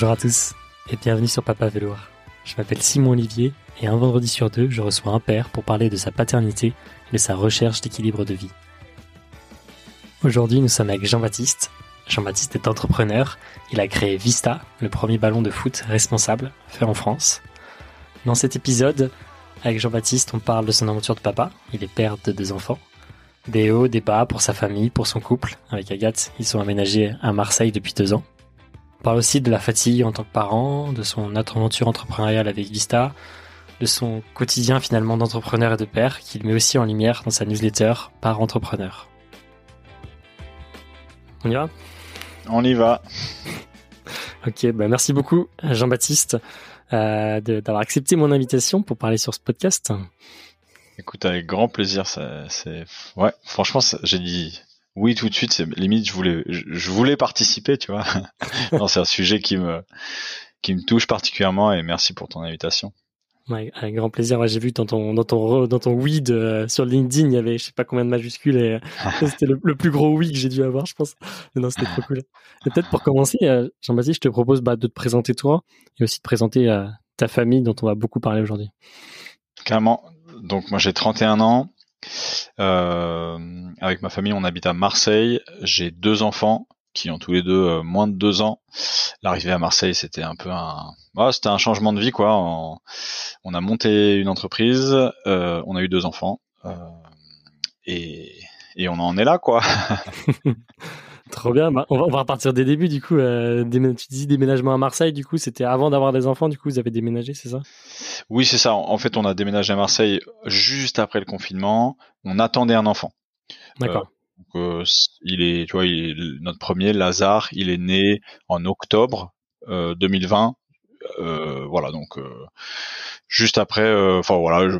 Bonjour à tous et bienvenue sur Papa Velours. Je m'appelle Simon Olivier et un vendredi sur deux, je reçois un père pour parler de sa paternité et de sa recherche d'équilibre de vie. Aujourd'hui, nous sommes avec Jean-Baptiste. Jean-Baptiste est entrepreneur. Il a créé Vista, le premier ballon de foot responsable fait en France. Dans cet épisode, avec Jean-Baptiste, on parle de son aventure de papa. Il est père de deux enfants. Des hauts, des bas pour sa famille, pour son couple. Avec Agathe, ils sont aménagés à Marseille depuis deux ans. On parle aussi de la fatigue en tant que parent, de son aventure entrepreneuriale avec Vista, de son quotidien finalement d'entrepreneur et de père qu'il met aussi en lumière dans sa newsletter par entrepreneur. On y va? On y va. Ok, bah merci beaucoup Jean-Baptiste euh, d'avoir accepté mon invitation pour parler sur ce podcast. Écoute, avec grand plaisir. C'est ouais, franchement, j'ai dit oui tout de suite. C'est limite, je voulais, je, voulais participer, tu vois. non, c'est un sujet qui me qui me touche particulièrement et merci pour ton invitation. Ouais, avec grand plaisir. j'ai vu dans ton dans ton dans ton oui de, sur LinkedIn, il y avait je sais pas combien de majuscules et c'était le, plus gros oui que j'ai dû avoir, je pense. non, c'était trop cool. Et peut-être pour commencer, euh, Jean-Baptiste, je te propose bah, de te présenter toi et aussi de présenter euh, ta famille dont on va beaucoup parler aujourd'hui. Carrément. Donc moi j'ai 31 ans. Euh, avec ma famille, on habite à Marseille. J'ai deux enfants qui ont tous les deux euh, moins de deux ans. L'arrivée à Marseille, c'était un peu un, c'était un changement de vie quoi. On, a monté une entreprise, euh, on a eu deux enfants et, et on en est là quoi. Trop bien. Bah, on, va, on, va, repartir des débuts du coup. Euh, tu dis déménagement à Marseille, du coup, c'était avant d'avoir des enfants. Du coup, vous avez déménagé, c'est ça? Oui, c'est ça. En fait, on a déménagé à Marseille juste après le confinement. On attendait un enfant. D'accord. Euh, il est, tu vois, il est, notre premier Lazare, il est né en octobre 2020. Euh, voilà, donc juste après, enfin voilà, je,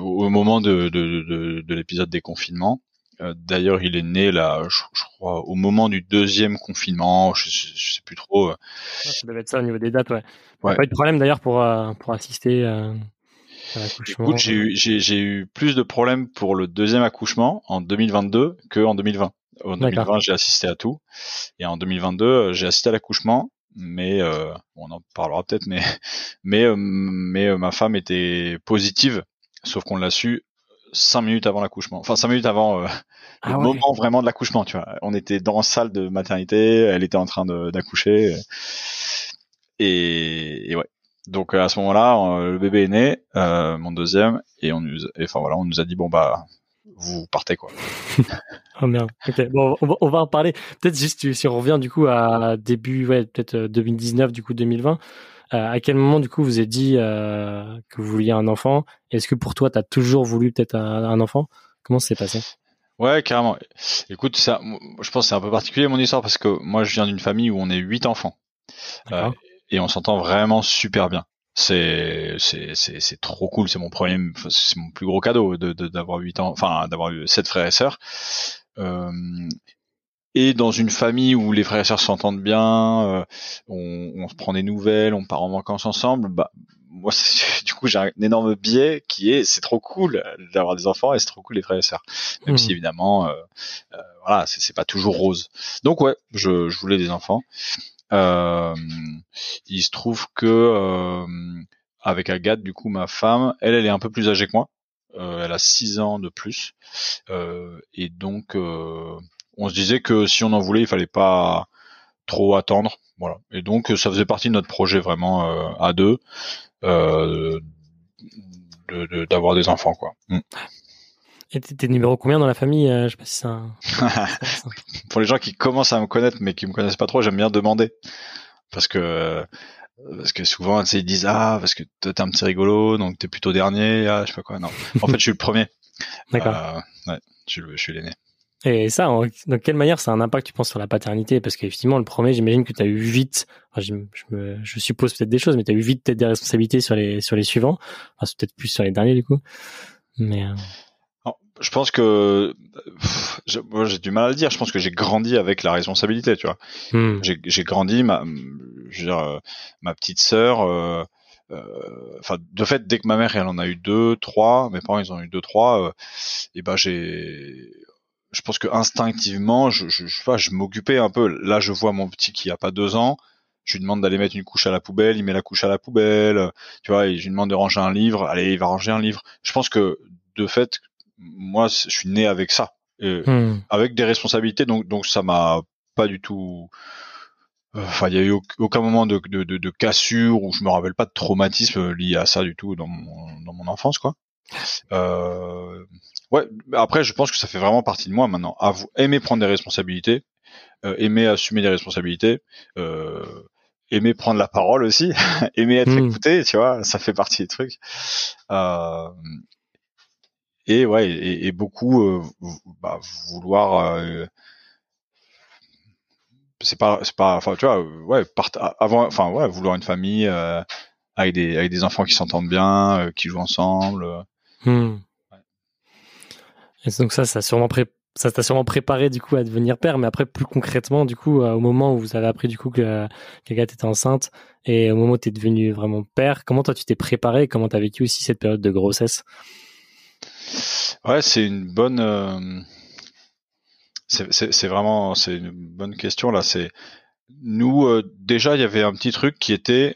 au moment de, de, de, de l'épisode des confinements. Euh, d'ailleurs, il est né là, je, crois, au moment du deuxième confinement. Je, je, sais plus trop. Euh. ça devait être ça au niveau des dates, ouais. ouais. Pas eu de problème d'ailleurs pour euh, pour assister à l'accouchement. Écoute, j'ai eu j'ai eu plus de problèmes pour le deuxième accouchement en 2022 que en 2020. En 2020, j'ai assisté à tout, et en 2022, j'ai assisté à l'accouchement. Mais on en parlera peut-être, mais mais mais ma femme était positive, sauf qu'on l'a su cinq minutes avant l'accouchement. Enfin, cinq minutes avant euh, ah le moment vraiment de l'accouchement, tu vois. On était dans la salle de maternité, elle était en train d'accoucher. Et, et, ouais. Donc à ce moment-là, euh, le bébé est né, euh, mon deuxième, et on nous, enfin voilà, on nous a dit bon bah vous partez quoi. oh merde. Ok. Bon, on va, on va en parler. Peut-être juste si on revient du coup à début, ouais, peut-être 2019, du coup 2020. Euh, à quel moment, du coup, vous avez dit euh, que vous vouliez un enfant? Est-ce que pour toi, tu as toujours voulu peut-être un, enfant? Comment c'est passé? Ouais, carrément. Écoute, ça, je pense que c'est un peu particulier mon histoire parce que moi, je viens d'une famille où on est huit enfants euh, et on s'entend vraiment super bien. C'est c'est c'est trop cool. C'est mon premier, c'est mon plus gros cadeau de d'avoir huit ans, enfin d'avoir eu sept frères et sœurs. Euh, et dans une famille où les frères et sœurs s'entendent bien, euh, on, on, se prend des nouvelles, on part en vacances ensemble, bah moi du coup j'ai un énorme biais qui est c'est trop cool d'avoir des enfants et c'est trop cool les frères et sœurs. Même si mmh. évidemment euh, euh, voilà c'est pas toujours rose. Donc ouais je, je voulais des enfants. Euh, il se trouve que euh, avec Agathe du coup ma femme elle elle est un peu plus âgée que moi. elle a 6 ans de plus et donc on se disait que si on en voulait, il fallait pas trop attendre. Voilà. Et donc ça faisait partie de notre projet vraiment euh, à deux euh, d'avoir des enfants quoi. Mm. Et t'es numéro combien dans la famille euh, Je sais pas si. Pour les gens qui commencent à me connaître mais qui me connaissent pas trop, j'aime bien demander parce que parce que souvent ils disent ah parce que t'es un petit rigolo donc t'es plutôt dernier ah je sais pas quoi non en fait je suis le premier d'accord ouais je, je suis l'aîné et ça, dans quelle manière ça a un impact, tu penses, sur la paternité? Parce qu'effectivement, le premier, j'imagine que tu as eu vite, je, je, je, suppose peut-être des choses, mais tu as eu vite peut-être des responsabilités sur les, sur les suivants. Enfin, c'est peut-être plus sur les derniers, du coup. Mais. Euh... je pense que moi j'ai du mal à le dire. Je pense que j'ai grandi avec la responsabilité, tu vois. Hmm. J'ai grandi, ma, je veux dire, euh, ma petite sœur. Euh, euh, enfin, de fait, dès que ma mère elle en a eu deux, trois, mes parents ils en ont eu deux, trois, et ben j'ai je pense que instinctivement, je, je, je, je m'occupais un peu. Là, je vois mon petit qui a pas deux ans. Je lui demande d'aller mettre une couche à la poubelle, il met la couche à la poubelle. Tu vois, et je lui demande de ranger un livre, allez, il va ranger un livre. Je pense que de fait, moi, je suis né avec ça, hmm. avec des responsabilités, donc donc ça m'a pas du tout. Enfin, il y a eu aucun moment de, de, de, cassure ou je me rappelle pas de traumatisme lié à ça du tout dans mon, dans mon enfance, quoi. Euh, ouais. Après, je pense que ça fait vraiment partie de moi maintenant. À vous aimer prendre des responsabilités, euh, aimer assumer des responsabilités, euh, aimer prendre la parole aussi, aimer être hmm. écouté, tu vois, ça fait partie des trucs. Et ouais, et, beaucoup bah, vouloir. C'est pas, c'est pas, enfin, tu vois, ouais, avant, enfin, ouais, vouloir une famille avec des avec des enfants qui s'entendent bien, qui jouent ensemble. Hmm. Et donc ça, ça sûrement pré ça t'a sûrement préparé du coup à devenir père, mais après plus concrètement, du coup, euh, au moment où vous avez appris du coup que qu'Agathe était enceinte et au moment où tu es devenu vraiment père, comment toi tu t'es préparé Comment tu as vécu aussi cette période de grossesse? Ouais, c'est une bonne. Euh, c'est vraiment c'est une bonne question là. C'est nous euh, déjà il y avait un petit truc qui était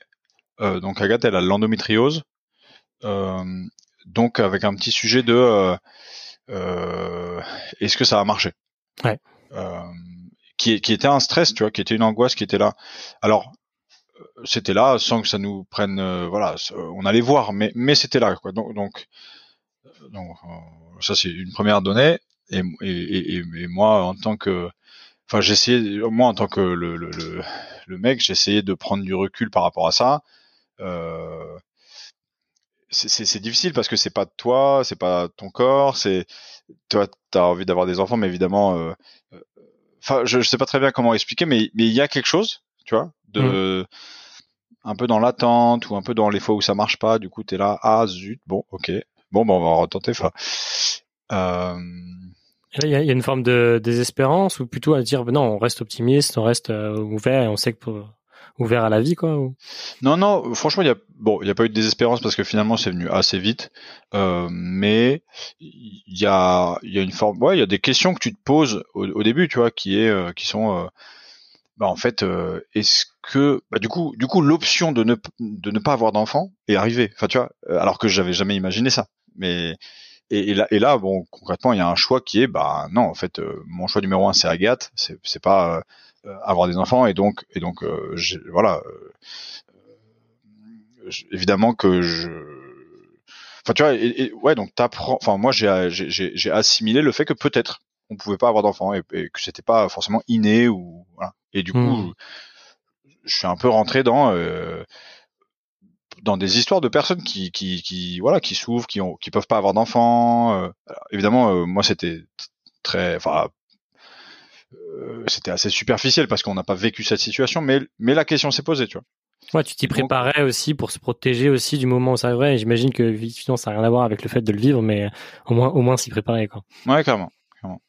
donc Agathe elle a l'endométriose, donc avec un petit sujet de euh, est-ce que ça a marché? Ouais. Euh, qui, qui était un stress, tu vois, qui était une angoisse qui était là. Alors, euh, c'était là sans que ça nous prenne, voilà, on allait voir, mais mais c'était là, quoi. Donc donc, donc ça c'est une première donnée. Et, et, et, moi en tant que, enfin j'essayais, moi en tant que le le, le, le mec, j'essayais de prendre du recul par rapport à ça. Euh, c'est difficile parce que c'est pas toi, c'est pas ton corps, c'est toi t'as envie d'avoir des enfants, mais évidemment, euh, euh, je, je, sais pas très bien comment expliquer, mais mais il y a quelque chose, tu vois, de mmh. un peu dans l'attente ou un peu dans les fois où ça marche pas, du coup t'es là, ah zut, bon ok, bon ben on va retenter, enfin. Euh... Il y, a, il y, a, une forme de désespérance ou plutôt à dire non, on reste optimiste, on reste euh, ouvert et on sait que pour, ouvert à la vie, quoi. Non, non. Franchement, il y a bon, il y a pas eu de désespérance parce que finalement, c'est venu assez vite. Euh, mais il y a, il y a une forme. Ouais, il y a des questions que tu te poses au, début, tu vois, qui est, euh, qui sont. Euh, bah, en fait, est-ce que, bah, du coup, du coup, l'option de ne de ne pas avoir d'enfant est arrivée. Enfin, tu vois, alors que j'avais jamais imaginé ça. Mais et, là, bon, concrètement, il y a un choix qui est, bah non, en fait, mon choix numéro un, c'est Agathe. C'est, pas avoir des enfants et donc et donc euh, voilà euh, évidemment que je enfin tu vois et, ouais donc t'apprends enfin moi j'ai j'ai assimilé le fait que peut-être on pouvait pas avoir d'enfants et, que c'était pas forcément inné ou voilà et du coup hmm. je suis un peu rentré dans dans des histoires de personnes qui qui, qui voilà qui souffrent qui ont qui peuvent pas avoir d'enfants évidemment moi c'était très enfin euh, c'était assez superficiel parce qu'on n'a pas vécu cette situation, mais, mais la question s'est posée, tu vois. Ouais, tu t'y préparais aussi pour se protéger aussi du moment où ça arriverait. J'imagine que effectivement, ça n'a rien à voir avec le fait de le vivre, mais au moins, au moins s'y préparer, quoi. Ouais, clairement. clairement.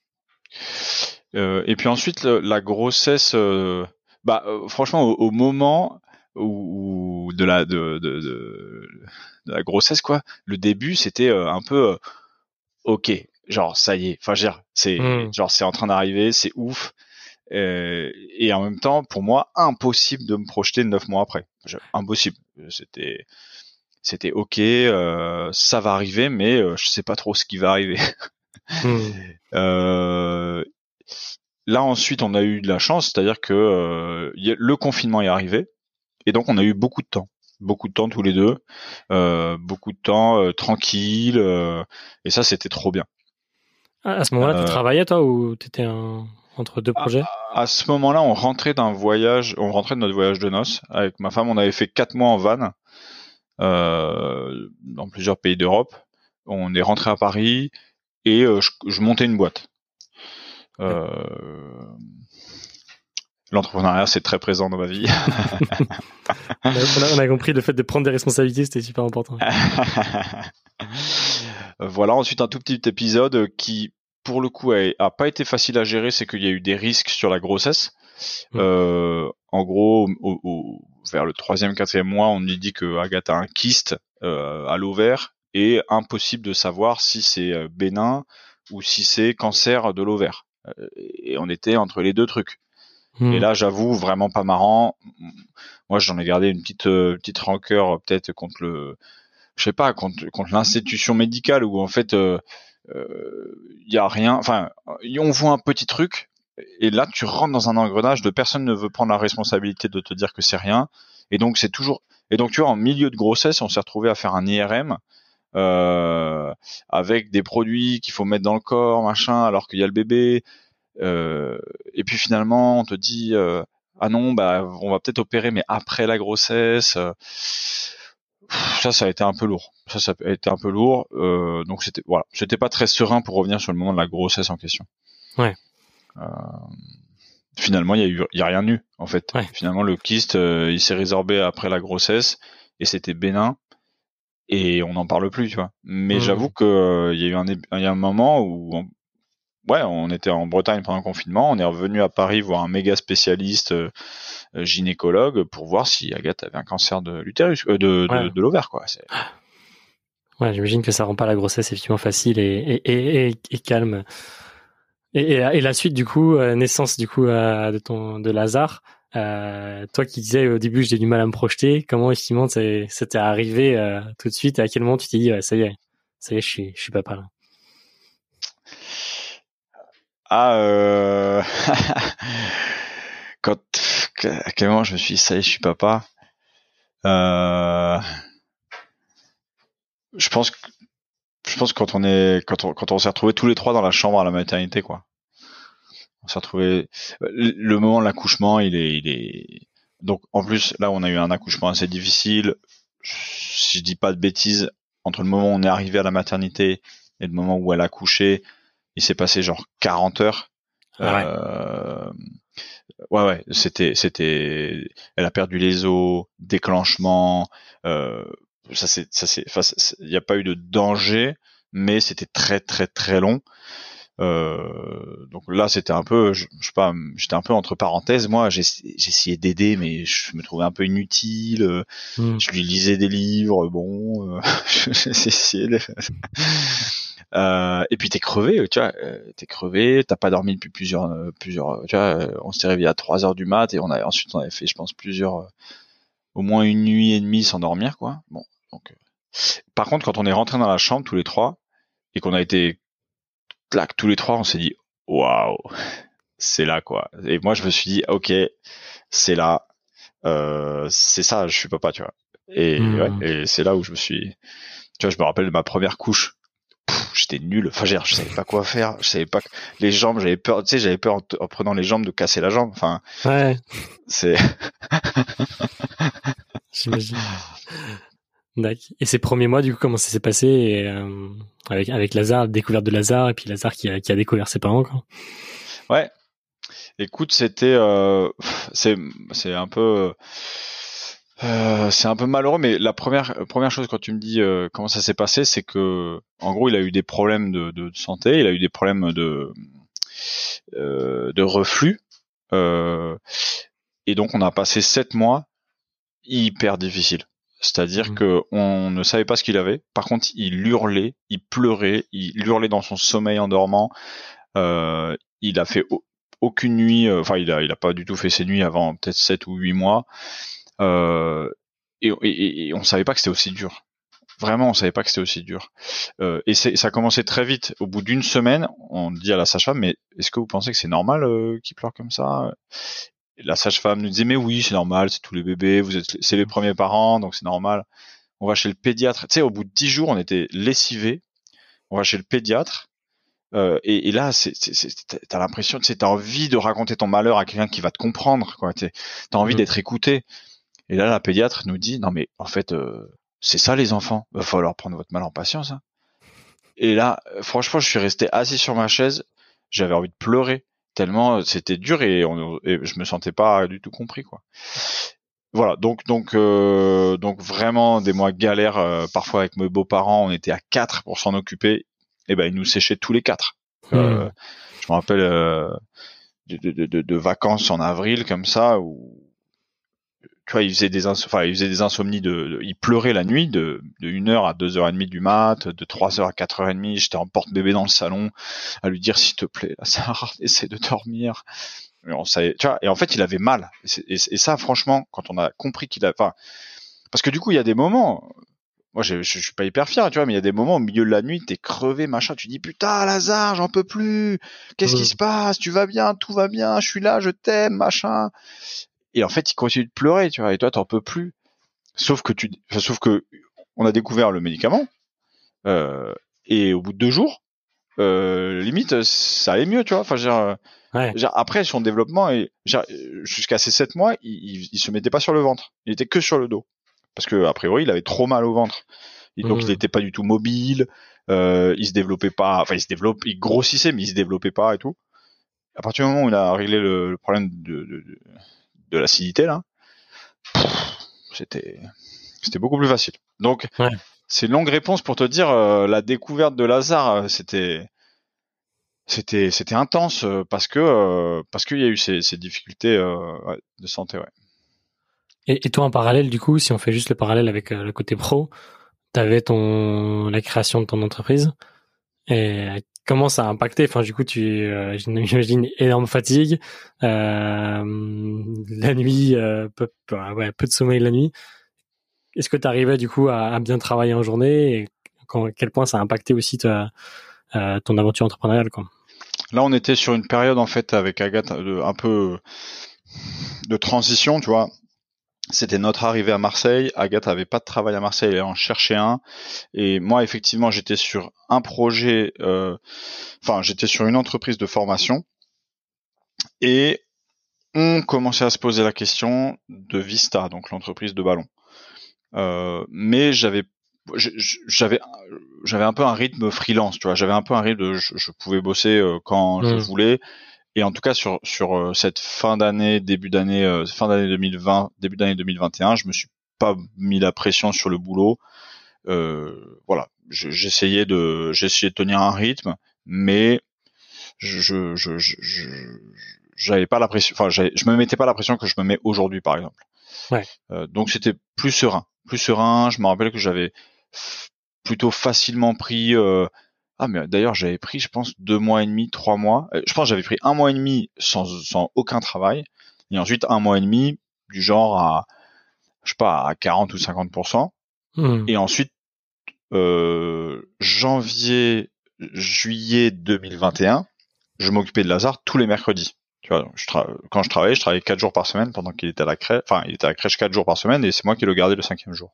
Euh, et puis ensuite, la grossesse, euh, bah, euh, franchement, au, moment où, de la de, de, de, de, la grossesse, quoi, le début, c'était un peu ok, genre ça y est. Enfin c'est hmm. genre c'est en train d'arriver c'est ouf. Euh, et en même temps pour moi impossible de me projeter neuf mois après. Impossible. C'était c'était ok euh, ça va arriver mais euh, je sais pas trop ce qui va arriver. Hmm. euh, là ensuite on a eu de la chance c'est à dire que le confinement est arrivé et donc on a eu beaucoup de temps. Beaucoup de temps tous les deux, euh, beaucoup de temps euh, tranquille, euh, et ça c'était trop bien. Ah, à ce moment-là, tu euh, travaillais toi ou tu étais entre deux projets? à, ce moment-là, on rentrait d'un voyage, on rentrait de notre voyage de noces avec ma femme. On avait fait quatre mois en van euh, dans plusieurs pays d'Europe. On est rentré à Paris et euh, je, montais une boîte. Euh, L'entrepreneuriat, c'est très présent dans ma vie. on, a, on, a, compris le fait de prendre des responsabilités, c'était super important. voilà, ensuite un tout petit épisode qui, pour le coup, a, pas été facile à gérer, c'est qu'il y a eu des risques sur la grossesse. Mmh. Euh, en gros, au, vers le troisième, quatrième mois, on lui dit que Agathe a un kyste euh, à l'ovaire et impossible de savoir si c'est euh, bénin ou si c'est cancer de l'ovaire. et on était entre les deux trucs. Et là, j'avoue, vraiment pas marrant. Moi, j'en ai gardé une petite petite rancœur peut-être contre le, je sais pas, contre contre l'institution médicale où en fait il euh, y a rien. Enfin, on voit un petit truc et là tu rentres dans un engrenage de personne ne veut prendre la responsabilité de te dire que c'est rien et donc c'est toujours et donc tu vois en milieu de grossesse on s'est retrouvé à faire un IRM euh, avec des produits qu'il faut mettre dans le corps machin alors qu'il y a le bébé euh, et puis finalement on te dit euh, ah non bah on va peut-être opérer mais après la grossesse ça, ça a été un peu lourd. Ça, ça a été un peu lourd. Euh, donc c'était voilà, j'étais pas très serein pour revenir sur le moment de la grossesse en question. Ouais. Euh, finalement, il y a eu, y a rien eu en fait. Finalement, le kyste, euh, il s'est résorbé après la grossesse et c'était bénin et on n'en parle plus, tu vois. Mais mmh. j'avoue que il y a eu un, il y a un moment où ouais, on était en Bretagne pendant le confinement, on est revenu à Paris voir un méga spécialiste euh, euh, gynécologue pour voir si Agathe avait un cancer de l'utérus, euh, de, de, l'ovaire, quoi. Ouais, j'imagine que ça rend pas la grossesse effectivement facile et, et, et, et calme. Et, la suite du coup, naissance du coup de ton de Lazare. Euh, toi qui disais au début j'ai du mal à me projeter, comment effectivement c'était arrivé tout de suite et à quel moment tu t'es dit ça y est, ça y est je suis je suis papa là. Ah, euh... quand à quel moment je me suis dit ça y est, je suis papa. Euh... Je pense je pense quand on est quand on quand on s'est retrouvés tous les trois dans la chambre à la maternité quoi. On s'est retrouvés le moment de l'accouchement, il est il est donc en plus là on a eu un accouchement assez difficile. Si je dis pas de bêtises, entre le moment où on est arrivé à la maternité et le moment où elle a accouché, il s'est passé genre 40 heures. Ah ouais. Euh, ouais, ouais, c'était, c'était, elle a perdu les os, déclenchement, euh, ça c'est, ça c'est, il n'y a pas eu de danger, mais c'était très très très long. Euh, donc là, c'était un peu, je, sais pas, j'étais un peu entre parenthèses. Moi, essayé d'aider, mais je me trouvais un peu inutile. Hmm. Je lui lisais des livres, bon, euh, essayé. De... Euh, et puis t'es crevé, tu vois, euh, t'es crevé, t'as pas dormi depuis plusieurs, euh, plusieurs, tu vois, on s'est réveillé à 3 heures du mat et on a ensuite on avait fait, je pense, plusieurs, au moins une nuit et demie sans dormir, quoi. Bon, donc. Par contre, quand on est rentré dans la chambre tous les trois et qu'on a été, clac, tous les trois, on s'est dit, waouh, c'est là, quoi. Et moi, je me suis dit, ok, c'est là, euh, c'est ça, je suis papa, tu vois. Et, ouais, hmm. et c'est là où je me suis, tu vois, je me rappelle de ma première couche j'étais nul. Enfin, je savais pas quoi faire. Je savais pas que les jambes, j'avais peur. Tu sais, j'avais peur en, prenant les jambes de casser la jambe. Enfin, ouais. C'est. J'imagine. Et ces premiers mois, du coup, comment ça s'est passé euh, avec avec Lazare, découverte de Lazare, et puis Lazare qui a, qui a découvert ses parents, quoi? Ouais. Écoute, c'était, euh, c'est, c'est un peu. Euh, c'est un peu malheureux, mais la première première chose quand tu me dis euh, comment ça s'est passé, c'est que en gros il a eu des problèmes de, de santé, il a eu des problèmes de euh, de reflux, et donc on a passé sept mois hyper difficiles. C'est-à-dire mmh. que on ne savait pas ce qu'il avait. Par contre, il hurlait, il pleurait, il hurlait dans son sommeil en dormant. il a fait aucune nuit, enfin il a il a pas du tout fait ses nuits avant peut-être sept ou huit mois. Euh, et, et, et, on savait pas que c'était aussi dur. Vraiment, on savait pas que c'était aussi dur. Euh, et ça a commencé très vite. Au bout d'une semaine, on dit à la sage-femme, mais est-ce que vous pensez que c'est normal euh, qu'il pleure comme ça? La sage-femme nous disait, mais oui, c'est normal, c'est tous les bébés, vous êtes, c'est les premiers parents, donc c'est normal. On va chez le pédiatre. Tu sais, au bout de dix jours, on était lessivés. On va chez le pédiatre. Euh, et, et, là, t'as l'impression, tu sais, t'as envie de raconter ton malheur à quelqu'un qui va te comprendre, quoi. T'as envie mmh. d'être écouté. Et là, la pédiatre nous dit, non mais en fait, euh, c'est ça les enfants, va falloir prendre votre mal en patience. Hein. Et là, euh, franchement, je suis resté assis sur ma chaise, j'avais envie de pleurer tellement euh, c'était dur et, on, je me sentais pas du tout compris quoi. Voilà, donc donc donc vraiment des mois galères parfois avec mes beaux-parents, on était à quatre pour s'en occuper, et ben ils nous séchaient tous les quatre. Hmm. je me rappelle de, de, de, de, vacances en avril comme ça où tu vois, il faisait des, enfin, il faisait des insomnies de, il pleurait la nuit de, de 1h à 2h30 du mat, de 3h à 4h30, j'étais en porte-bébé dans le salon, à lui dire, s'il te plaît, là, Sarah, essaie de dormir. Et, on savait, tu vois, et en fait, il avait mal. Et, ça, franchement, quand on a compris qu'il a, enfin, parce que du coup, il y a des moments, moi, je, je, suis pas hyper fier, tu vois, mais il y a des moments au milieu de la nuit, t'es crevé, machin, tu dis putain, Lazare, j'en peux plus. Qu'est-ce qui se passe? Tu vas bien? Tout va bien? Je suis là, je t'aime, machin. Et en fait, il continue de pleurer, tu vois, et toi, t'en peux plus. Sauf que tu, sauf que on a découvert le médicament, euh, et au bout de deux jours, euh, limite, ça allait mieux, tu vois. Enfin, genre, ouais. après son développement, jusqu'à ces sept mois, il, il, se mettait pas sur le ventre, il était que sur le dos, parce que a priori, il avait trop mal au ventre, et donc il n'était pas du tout mobile, euh, il se développait pas, enfin, il se développe, il grossissait, mais il se développait pas et tout. À partir du moment où il a réglé le, problème de, de, de, l'acidité là, c'était c'était beaucoup plus facile. Donc, ouais c'est une longue réponse pour te dire euh, la découverte de Lazare, euh, c'était c'était c'était intense euh, parce que parce qu'il y a eu ces, ces difficultés de santé. Ouais. Et, et, toi en parallèle du coup, si on fait juste le parallèle avec le côté pro, t'avais ton la création de ton entreprise et comment ça a impacté Enfin du coup, tu j'imagine énorme fatigue, la nuit, peu, ouais, peu de sommeil la nuit. Est-ce que tu arrivais du coup à, bien travailler en journée et à quel point ça a impacté aussi euh, ton aventure entrepreneuriale quoi? Là, on était sur une période en fait avec Agathe un peu de transition, tu vois. C'était notre arrivée à Marseille. Agathe avait pas de travail à Marseille, elle en cherchait un. Et moi, effectivement, j'étais sur un projet, euh, enfin, j'étais sur une entreprise de formation. Et on commençait à se poser la question de Vista, donc l'entreprise de ballon. Euh, mais j'avais j'avais j'avais un peu un rythme freelance tu vois j'avais un peu un rythme de je, pouvais bosser euh, quand je voulais et en tout cas sur sur euh, cette fin d'année début d'année fin d'année 2020 début d'année 2021 je me suis pas mis la pression sur le boulot euh, voilà j'essayais de j'essayais de tenir un rythme mais je je je j'avais pas la pression enfin je me mettais pas la pression que je me mets aujourd'hui par exemple ouais. euh, donc c'était plus serein plus serein. Je me rappelle que j'avais plutôt facilement pris. Euh, ah mais d'ailleurs j'avais pris, je pense, deux mois et demi, trois mois. Euh, je pense j'avais pris un mois et demi sans, sans aucun travail, et ensuite un mois et demi du genre à, je sais pas, à 40 ou 50% mmh. Et ensuite euh, janvier, juillet 2021, je m'occupais de Lazare tous les mercredis. Tu vois, je quand je travaillais, je travaillais quatre jours par semaine pendant qu'il était à la crèche. Enfin, il était à la crèche quatre jours par semaine et c'est moi qui le gardais le cinquième jour.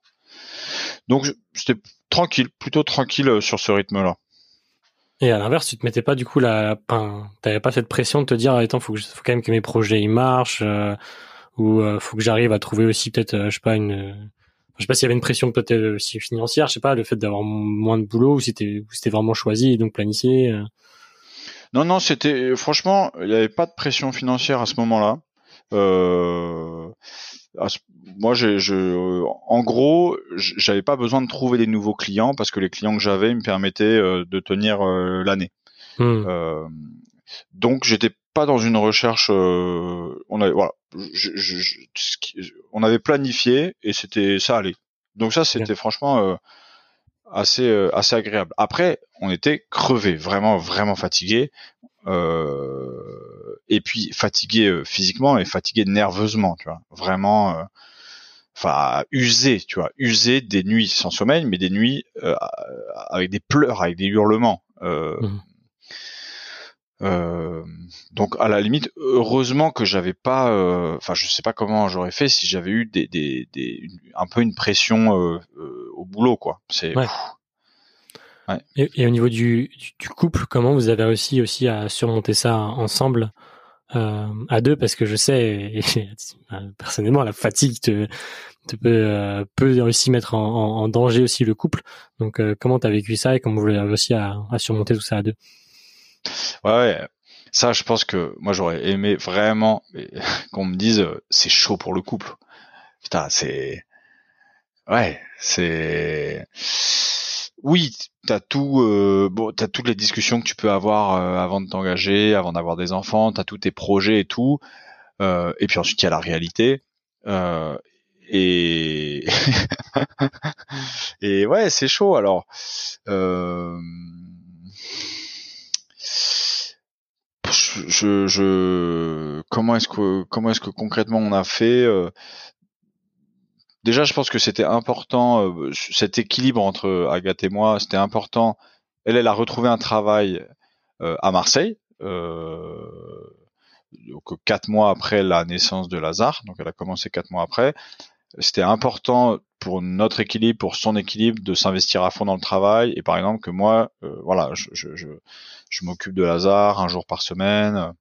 Donc c'était tranquille, plutôt tranquille euh, sur ce rythme-là. Et à l'inverse, tu te mettais pas du coup la, enfin, t'avais pas cette pression de te dire, attends, faut, que faut quand même que mes projets ils marchent, euh, ou euh, faut que j'arrive à trouver aussi peut-être, je sais pas une, je sais pas s'il y avait une pression peut-être aussi financière, je sais pas, le fait d'avoir moins de boulot ou c'était, c'était vraiment choisi et donc planifié. Non, non, c'était franchement, il n'y avait pas de pression financière à ce moment-là. Euh, moi, je, je, en gros, j'avais pas besoin de trouver des nouveaux clients parce que les clients que j'avais me permettaient euh, de tenir euh, l'année. Hmm. Euh, donc, j'étais pas dans une recherche. on avait, voilà, on avait planifié et c'était ça allait. Donc ça, c'était franchement assez euh, assez agréable. Après, on était crevé, vraiment vraiment fatigué, euh, et puis fatigué euh, physiquement et fatigué nerveusement, tu vois, vraiment, enfin usé, tu vois, usé des nuits sans sommeil, mais des nuits avec des pleurs, avec des hurlements. Mmh. Euh, donc à la limite, heureusement que j'avais pas, euh, enfin je sais pas comment j'aurais fait si j'avais eu des, des, des, un peu une pression euh, au boulot quoi. C'est. Ouais. Ouais. Et, et, au niveau du, du, couple, comment vous avez réussi aussi à surmonter ça ensemble? À deux Parce que je sais, personnellement, la fatigue te, te peut, peut aussi mettre en, en, danger aussi le couple. Donc comment tu as vécu ça et comment vous avez réussi à, à surmonter tout ça à deux? Ouais, ça, je pense que moi j'aurais aimé vraiment qu'on me dise euh, c'est chaud pour le couple. Putain, c'est ouais, c'est oui, t'as tout, euh... bon, t'as toutes les discussions que tu peux avoir euh, avant de t'engager, avant d'avoir des enfants, t'as tous tes projets et tout, euh, et puis ensuite il y a la réalité. et et ouais, c'est chaud. Alors. Euh je comment est-ce que comment est-ce que concrètement on a fait Déjà, je pense que c'était important cet équilibre entre Agathe et moi. C'était important. Elle, elle a retrouvé un travail à Marseille. Euh, donc quatre mois après la naissance de Lazare, donc elle a commencé quatre mois après. C'était important pour notre équilibre, pour son équilibre, de s'investir à fond dans le travail. Et par exemple que moi, euh, voilà, je m'occupe de Lazare un jour par semaine.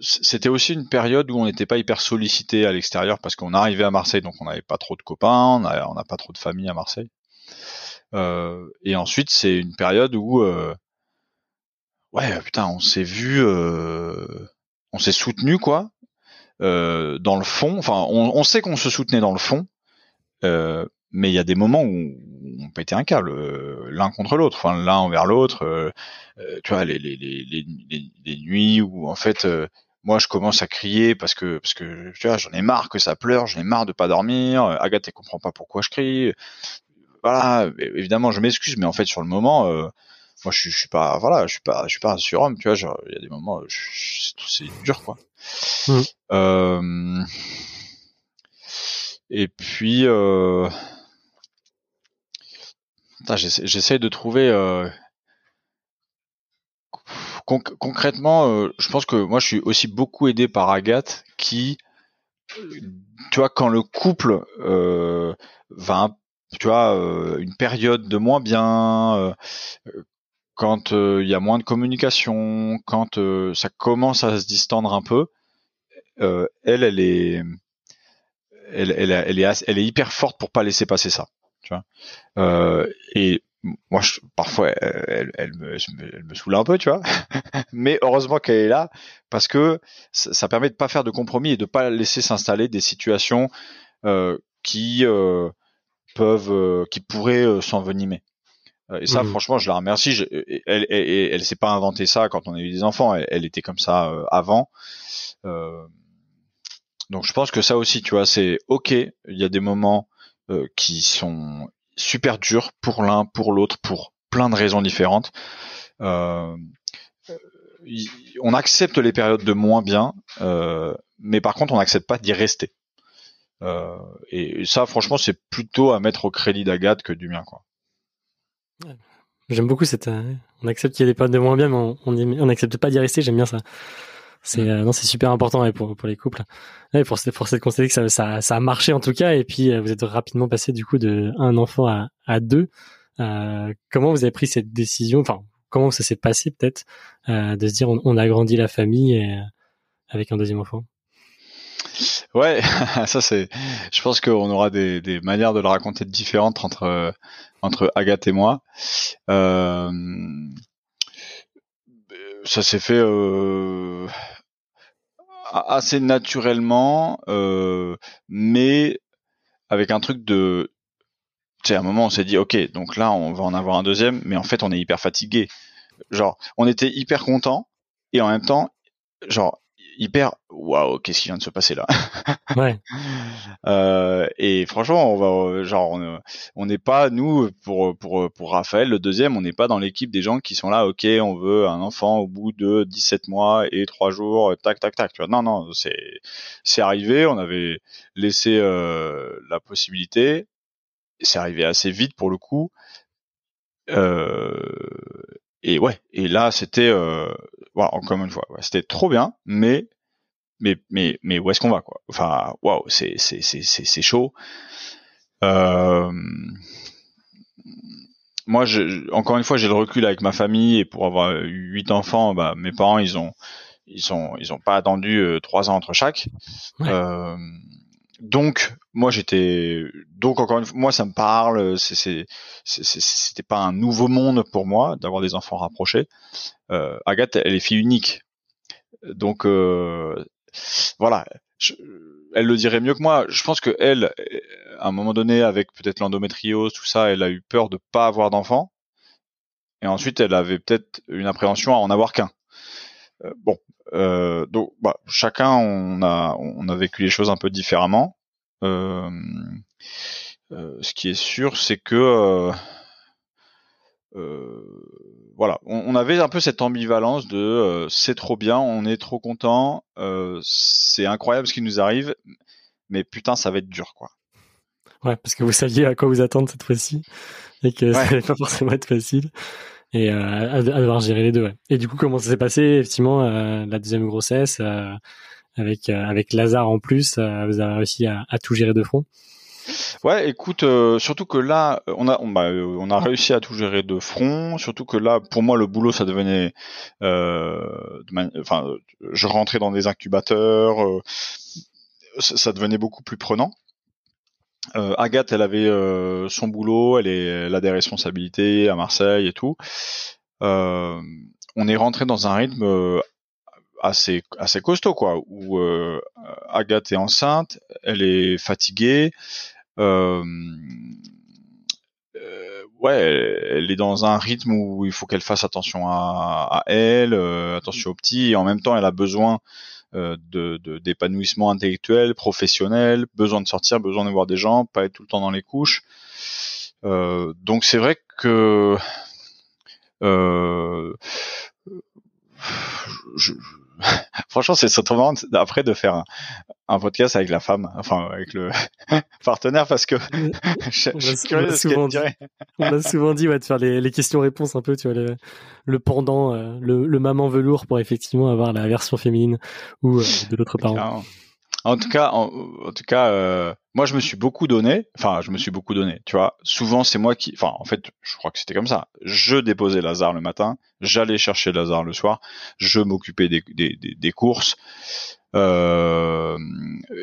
C'était aussi une période où on n'était pas hyper sollicité à l'extérieur parce qu'on arrivait à Marseille, donc on n'avait pas trop de copains, on n'a pas trop de famille à Marseille. Euh, et ensuite, c'est une période où euh, ouais, putain, on s'est vu, euh, on s'est soutenu quoi, euh, dans le fond. Enfin, on, on sait qu'on se soutenait dans le fond, euh, mais il y a des moments où on pétait un câble l'un contre l'autre, enfin l'un envers l'autre. tu vois, les, les, les, les, les nuits où en fait moi je commence à crier parce que parce que tu vois j'en ai marre que ça pleure, j'en ai marre de pas dormir. Agathe elle comprend pas pourquoi je crie. Voilà, évidemment je m'excuse, mais en fait sur le moment, euh, moi je, je, suis pas voilà je suis pas je suis pas un surhomme tu vois il y a des moments c'est dur quoi mmh. euh, et puis euh, j'essaie de trouver euh, concrètement euh, je pense que moi je suis aussi beaucoup aidé par Agathe qui tu vois quand le couple euh, va tu vois une période de moins bien quand euh, il y a moins de communication, quand euh, ça commence à se distendre un peu, euh, elle, elle est, elle, elle, elle, est, elle est hyper forte pour pas laisser passer ça. Tu vois. et moi, je, parfois, elle, elle, me, elle me saoule un peu, tu vois. Mais heureusement qu'elle est là parce que ça, ça, permet de pas faire de compromis et de pas laisser s'installer des situations qui peuvent, qui pourraient s'envenimer. Euh, et ça, mmh. franchement, je la remercie. Je, elle, elle, elle, s'est pas inventé ça quand on a eu des enfants. Elle, était comme ça euh, avant. Euh, donc, je pense que ça aussi, tu vois, c'est ok. Il y a des moments euh, qui sont super durs pour l'un, pour l'autre, pour plein de raisons différentes. on accepte les périodes de moins bien, mais par contre, on n'accepte pas d'y rester. et ça, franchement, c'est plutôt à mettre au crédit d'Agathe que du mien, quoi. J'aime beaucoup cette. Euh, on accepte qu'il y ait des périodes de moins bien, mais on n'accepte pas d'y rester. J'aime bien ça. C'est euh, non, c'est super important pour pour les couples. Et pour pour cette constater que ça, ça, ça a marché en tout cas. Et puis euh, vous êtes rapidement passé du coup de un enfant à à deux. comment vous avez pris cette décision? Enfin, comment ça s'est passé peut-être de se dire on, on agrandit la famille et, avec un deuxième enfant? Ouais, ça c'est. Je pense qu'on aura des, des, manières de le raconter différentes entre entre Agathe et moi. Euh, ça s'est fait euh, assez naturellement, euh, mais avec un truc de. Tu sais, à un moment, on s'est dit, ok, donc là, on va en avoir un deuxième, mais en fait, on est hyper fatigué. Genre, on était hyper content et en même temps, genre, hyper waouh qu'est-ce qui vient de se passer là? Ouais. euh, et franchement on va genre on n'est pas nous pour pour pour Raphaël le deuxième on n'est pas dans l'équipe des gens qui sont là ok on veut un enfant au bout de 17 mois et 3 jours tac tac tac tu vois. Non non c'est c'est arrivé on avait laissé euh, la possibilité. C'est arrivé assez vite pour le coup. Euh, et ouais, et là c'était, euh, voilà, encore une fois, c'était trop bien, mais mais mais mais où est-ce qu'on va quoi? Enfin, waouh, c'est c'est c'est c'est chaud. Euh, moi, je, encore une fois, j'ai le recul avec ma famille et pour avoir eu huit enfants, bah, mes parents, ils ont, ils ont, ils ont pas attendu euh, trois ans entre chaque. Euh, donc moi j'étais donc encore une fois moi ça me parle c'est c'était pas un nouveau monde pour moi d'avoir des enfants rapprochés. Euh, Agathe elle est fille unique. Donc euh, voilà. Elle le dirait mieux que moi. Je pense que elle à un moment donné avec peut-être l'endométriose tout ça elle a eu peur de pas avoir d'enfants. Et ensuite elle avait peut-être une appréhension à en avoir qu'un. Euh, bon euh, donc bah, chacun on a on a vécu les choses un peu différemment. Euh, euh, ce qui est sûr, c'est que voilà, on, avait un peu cette ambivalence de c'est trop bien, on est trop content, c'est incroyable ce qui nous arrive, mais putain ça va être dur quoi. Ouais, parce que vous saviez à quoi vous attendre cette fois-ci et que ça n'allait pas forcément être facile et à, devoir gérer les deux. Ouais. Et du coup, comment ça s'est passé effectivement la deuxième grossesse avec avec Lazare en plus, vous avez réussi à, à tout gérer de front? Ouais, écoute, euh, surtout que là, on a, on, bah, euh, on, a réussi à tout gérer de front. Surtout que là, pour moi, le boulot, ça devenait, euh, enfin, je rentrais dans des incubateurs, ça, devenait beaucoup plus prenant. Agathe, elle avait son boulot, elle, elle a des responsabilités à Marseille et tout. on est rentré dans un rythme assez costaud quoi où Agathe est enceinte elle est fatiguée euh, euh, ouais, elle est dans un rythme où il faut qu'elle fasse attention à, elle, euh, attention aux petits, et en même temps, elle a besoin de d'épanouissement intellectuel, professionnel, besoin de sortir, besoin de voir des gens, pas être tout le temps dans les couches. donc c'est vrai que je, franchement, c'est surtout marrant après de faire un, podcast avec la femme, enfin avec le partenaire, parce que on l'a souvent, dit, on souvent dit ouais, de faire les, questions-réponses un peu, tu vois, le, pendant, euh, le, maman velours pour effectivement avoir la version féminine ou euh, de l'autre parent. En tout cas, en, tout cas, euh, moi je me suis beaucoup donné. Enfin, je me suis beaucoup donné. Tu vois, souvent c'est moi qui. Enfin, en fait, je crois que c'était comme ça. Je déposais Lazare le matin, j'allais chercher Lazare le soir, je m'occupais des, des, des, courses. Euh,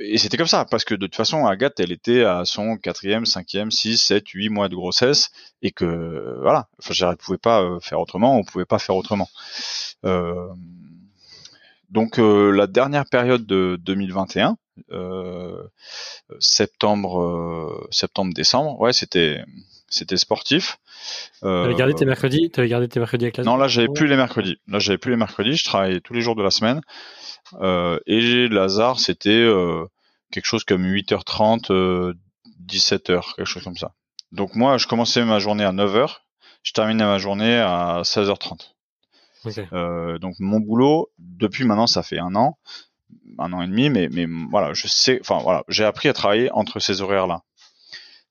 et c'était comme ça, parce que de toute façon, Agathe, elle était à son quatrième, cinquième, six, sept, huit mois de grossesse, et que voilà, enfin, elle pouvait pas euh, faire autrement, on pouvait pas faire autrement. Euh, donc euh, la dernière période de 2021, euh, septembre, euh, septembre, décembre, ouais, c'était c'était sportif. Euh, avais gardé tes mercredis? T'avais gardé tes mercredis avec la Non, là j'avais plus les mercredis. Là j'avais plus les mercredis. Je travaillais tous les jours de la semaine. Euh, et Lazare, c'était quelque chose comme 8h30, 17h, quelque chose comme ça. Donc moi, je commençais ma journée à 9h, je terminais ma journée à 16h30. Euh, donc mon boulot, depuis maintenant, ça fait un an, un an et demi, mais, mais voilà, je sais, enfin voilà, j'ai appris à travailler entre ces horaires-là.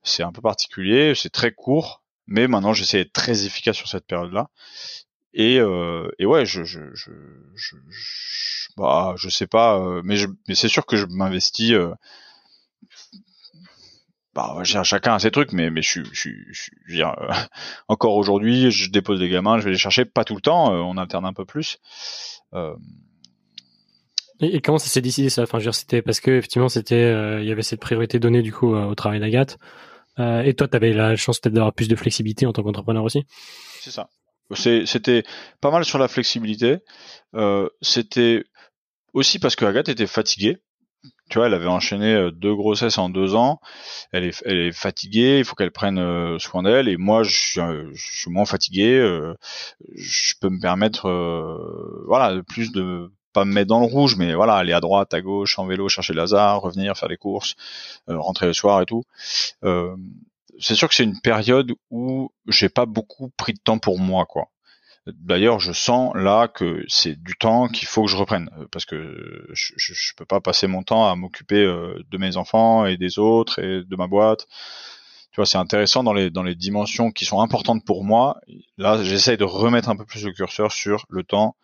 C'est un peu particulier, c'est très court, mais maintenant j'essaie d'être très efficace sur cette période-là. Et, euh, ouais, je, je, je, je, bah, je sais pas, euh, mais, mais c'est sûr que je m'investis bah, chacun a ses trucs, mais mais je, je, je, je veux dire, euh, encore aujourd'hui, je dépose des gamins, je vais les chercher, pas tout le temps, euh, on alterne un peu plus. Euh... Et, comment ça s'est décidé ça? Enfin, je veux dire, c'était parce que effectivement, c'était, il y avait cette priorité donnée du coup au travail d'Agathe. et toi, tu avais la chance peut-être d'avoir plus de flexibilité en tant qu'entrepreneur aussi? C'est ça. C'était pas mal sur la flexibilité. c'était aussi parce que Agathe était fatiguée tu vois, elle avait enchaîné euh, deux grossesses en deux ans. Elle est, elle est fatiguée. Il faut qu'elle prenne euh, soin d'elle. Et moi, je suis, euh, moins fatigué. Je peux me permettre, voilà, plus de pas me mettre dans le rouge, mais voilà, aller à droite, à gauche, en vélo, chercher Lazare, revenir, faire des courses, rentrer le soir et tout. c'est sûr que c'est une période où j'ai pas beaucoup pris de temps pour moi, quoi. D'ailleurs, je sens là que c'est du temps qu'il faut que je reprenne euh, parce que je, je, peux pas passer mon temps à m'occuper euh, de mes enfants et des autres et de ma boîte. Tu vois, c'est intéressant dans les dans les dimensions qui sont importantes pour moi. Là, j'essaye de remettre un peu plus le curseur sur le temps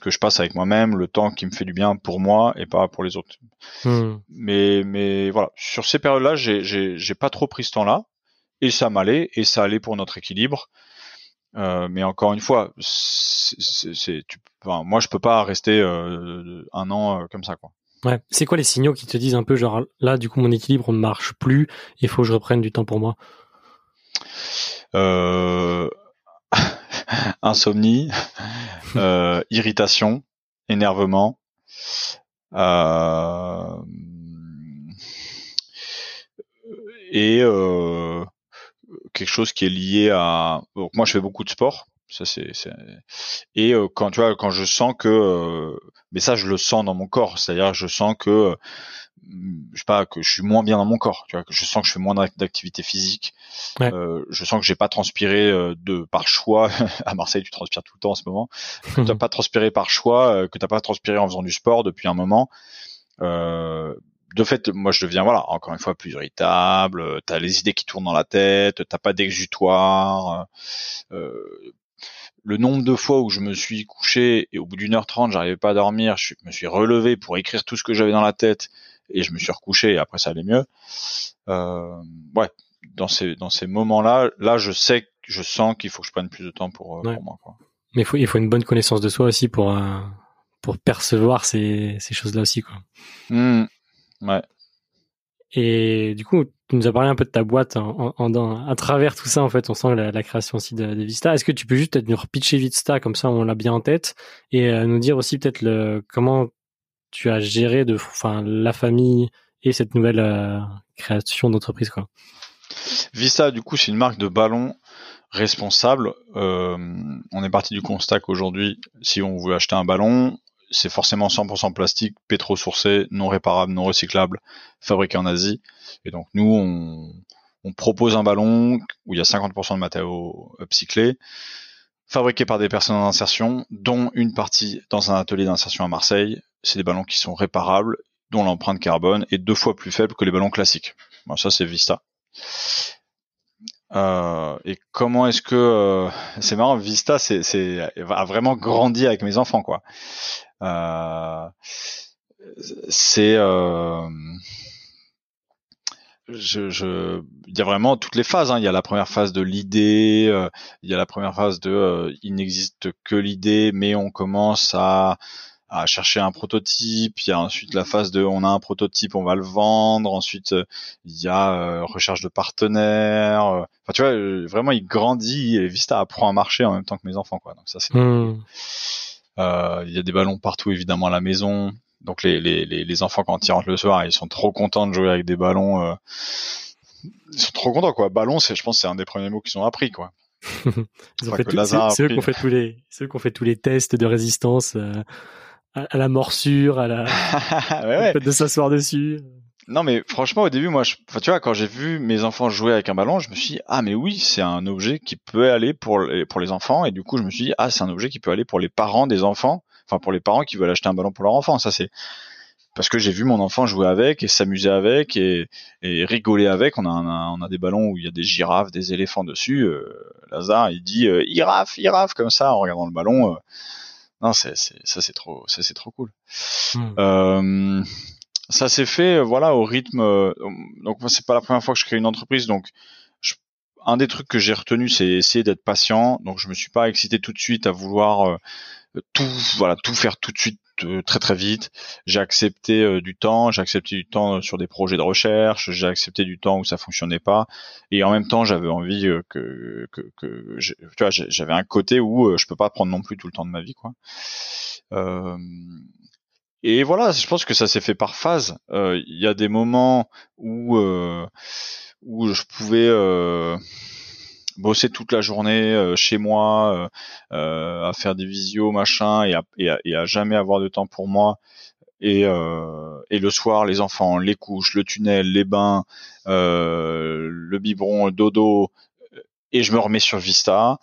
que je passe avec moi-même, le temps qui me fait du bien pour moi et pas pour les autres. Hmm. Mais mais voilà, sur ces périodes-là, j'ai j'ai pas trop pris ce temps-là et ça m'allait et ça allait pour notre équilibre. Euh, mais encore une fois, c'est, enfin, moi je peux pas rester euh, un an euh, comme ça quoi. Ouais. C'est quoi les signaux qui te disent un peu genre là du coup mon équilibre ne marche plus, il faut que je reprenne du temps pour moi? insomnie, irritation, énervement. et quelque chose qui est lié à. Donc moi, je fais beaucoup de sport. Ça c'est. Et euh, quand tu vois, quand je sens que, euh, mais ça, je le sens dans mon corps. C'est-à-dire, je sens que je sais pas que je suis moins bien dans mon corps tu vois que je sens que je fais moins d'activité physique euh, je sens que j'ai pas transpiré de par choix à Marseille tu transpires tout le temps en ce moment que t'as pas transpiré par choix que t'as pas transpiré en faisant du sport depuis un moment euh, de fait moi je deviens voilà encore une fois plus irritable t'as les idées qui tournent dans la tête t'as pas d'exutoire le nombre de fois où je me suis couché et au bout d'une heure trente, j'arrivais pas à dormir, je me suis relevé pour écrire tout ce que j'avais dans la tête et je me suis recouché et après ça allait mieux. Euh, ouais, dans ces dans ces moments-là, là je sais, je sens qu'il faut que je prenne plus de temps pour, euh, pour moi. Quoi. Mais il faut il faut une bonne connaissance de soi aussi pour euh, pour percevoir ces ces choses-là aussi quoi. Mmh. Ouais. Et du coup, tu nous as parlé un peu de ta boîte en, en, à travers tout ça. En fait, on sent la, la création aussi de, de Vista. Est-ce que tu peux juste peut-être nous repitcher Vista comme ça, on l'a bien en tête, et euh, nous dire aussi peut-être le comment tu as géré de, enfin, la famille et cette nouvelle euh, création d'entreprise, quoi? Vista, du coup, c'est une marque de ballon responsable. Euh, on est parti du constat qu'aujourd'hui, si on veut acheter un ballon, c'est forcément 100% plastique, pétro-sourcé, non réparable, non recyclable, fabriqué en Asie. Et donc nous, on, on propose un ballon où il y a 50% de matériaux upcyclés, fabriqués par des personnes en insertion, dont une partie dans un atelier d'insertion à Marseille. C'est des ballons qui sont réparables, dont l'empreinte carbone est deux fois plus faible que les ballons classiques. Bon, ça c'est Vista. Euh, et comment est-ce que euh, c'est marrant Vista c'est c'est a vraiment grandi avec mes enfants quoi euh, c'est euh, je, je, il y a vraiment toutes les phases. Hein. Il y a la première phase de l'idée, euh, il y a la première phase de il n'existe que l'idée, mais on commence à, à chercher un prototype. Il y a ensuite la phase de on a un prototype, on va le vendre. Ensuite, il y a recherche de partenaires. Enfin, tu vois, vraiment, il grandit et Vista apprend à marcher en même temps que mes enfants, quoi. Donc ça, c'est. Hmm. Euh, il y a des ballons partout évidemment à la maison. Donc les, les, les, enfants quand ils rentrent le soir, ils sont trop contents de jouer avec des ballons. Euh, ils sont trop contents quoi. Ballon, c'est je pense c'est un des premiers mots qu'ils ont appris quoi. ils ont fait c'est eux qui ont fait tous les ceux qui ont fait tous les tests de résistance euh, à, la morsure, à la ouais, ouais. de s'asseoir dessus. Non, mais franchement, au début, moi, je, enfin, tu vois, quand j'ai vu mes enfants jouer avec un ballon, je me suis dit, ah, mais oui, c'est un objet qui peut aller pour les, pour les enfants. Et du coup, je me suis dit, ah, c'est un objet qui peut aller pour les parents des enfants. Enfin, pour les parents qui veulent acheter un ballon pour leur enfant. Ça, c'est parce que j'ai vu mon enfant jouer avec et s'amuser avec et, et, rigoler avec. On a, on a des ballons où il y a des girafes, des éléphants dessus. Euh, Lazare, il dit, euh, iraf, iraf, comme ça, en regardant le ballon. Euh. Non, c'est, ça, c'est trop, ça, c'est trop cool. Hmm. Euh, ça s'est fait euh, voilà au rythme euh, donc moi c'est pas la première fois que je crée une entreprise donc un des trucs que j'ai retenu c'est essayer d'être patient donc je me suis pas excité tout de suite à vouloir tout voilà tout faire tout de suite très très vite. J'ai accepté du temps. J'ai accepté du temps sur des projets de recherche. J'ai accepté du temps où ça fonctionnait pas. Et en même temps j'avais envie que que, que tu vois j'avais un côté où je peux pas prendre non plus tout le temps de ma vie quoi. Euh, et voilà, je pense que ça s'est fait par phase. Euh, il y a des moments où euh, où je pouvais euh, bosser toute la journée chez moi, à faire des visios machin, et à, et, à, jamais avoir de temps pour moi. Et, le soir, les enfants, les couches, le tunnel, les bains, le biberon, le dodo, et je me remets sur Vista.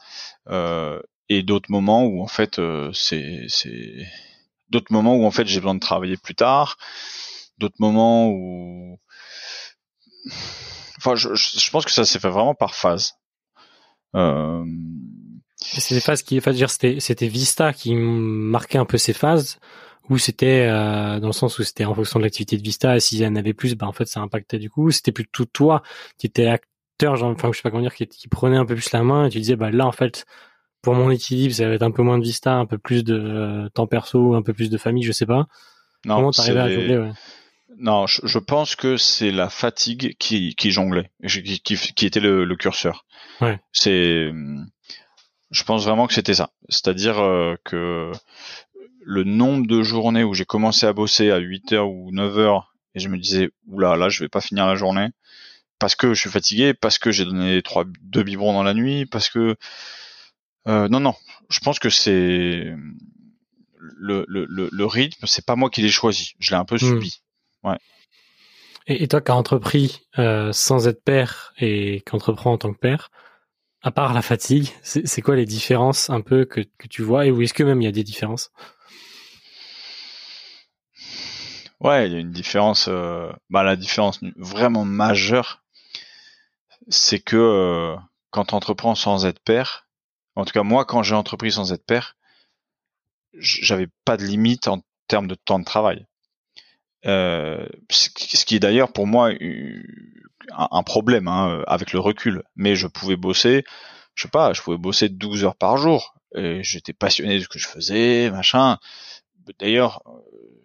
et d'autres moments où en fait c'est d'autres moments où en fait j'ai besoin de travailler plus tard, d'autres moments où, enfin, je, je, pense que ça s'est fait vraiment par phase. Euh... C'est des phases qui, enfin, c'était, c'était Vista qui marquait un peu ces phases, ou c'était euh, dans le sens où c'était en fonction de l'activité de Vista, et s'il y en avait plus, ben en fait ça impactait du coup. C'était plutôt toi qui étais acteur, genre, enfin je sais pas comment dire, qui, qui prenait un peu plus la main et tu disais bah là en fait pour mon équilibre, ça va être un peu moins de vista, un peu plus de euh, temps perso, un peu plus de famille, je sais pas. Non, Comment t'arrives à jongler ouais? Non, je, pense que c'est la fatigue qui, qui jonglait, qui, qui, était le, curseur. Ouais. C'est, je pense vraiment que c'était ça. C'est-à-dire euh, que le nombre de journées où j'ai commencé à bosser à 8 heures ou 9 heures et je me disais oula là je vais pas finir la journée parce que je suis fatigué, parce que j'ai donné trois deux biberons dans la nuit, parce que euh, non, non. Je pense que c'est le, le, le, rythme, c'est pas moi qui l'ai choisi. Je l'ai un peu hmm. subi. Ouais. Et, toi qui as entrepris sans être père et qui entreprend en tant que père, à part la fatigue, c'est quoi les différences un peu que, que tu vois et où est-ce que même il y a des différences? Ouais, il y a une différence. Euh, bah, la différence vraiment majeure, c'est que euh, quand tu entreprends sans être père, en tout cas moi quand j'ai entrepris sans être père, j'avais pas de limite en termes de temps de travail. Euh, ce qui est d'ailleurs pour moi un, problème hein, avec le recul. Mais je pouvais bosser, je sais pas, je pouvais bosser 12 heures par jour. J'étais passionné de ce que je faisais, machin. D'ailleurs,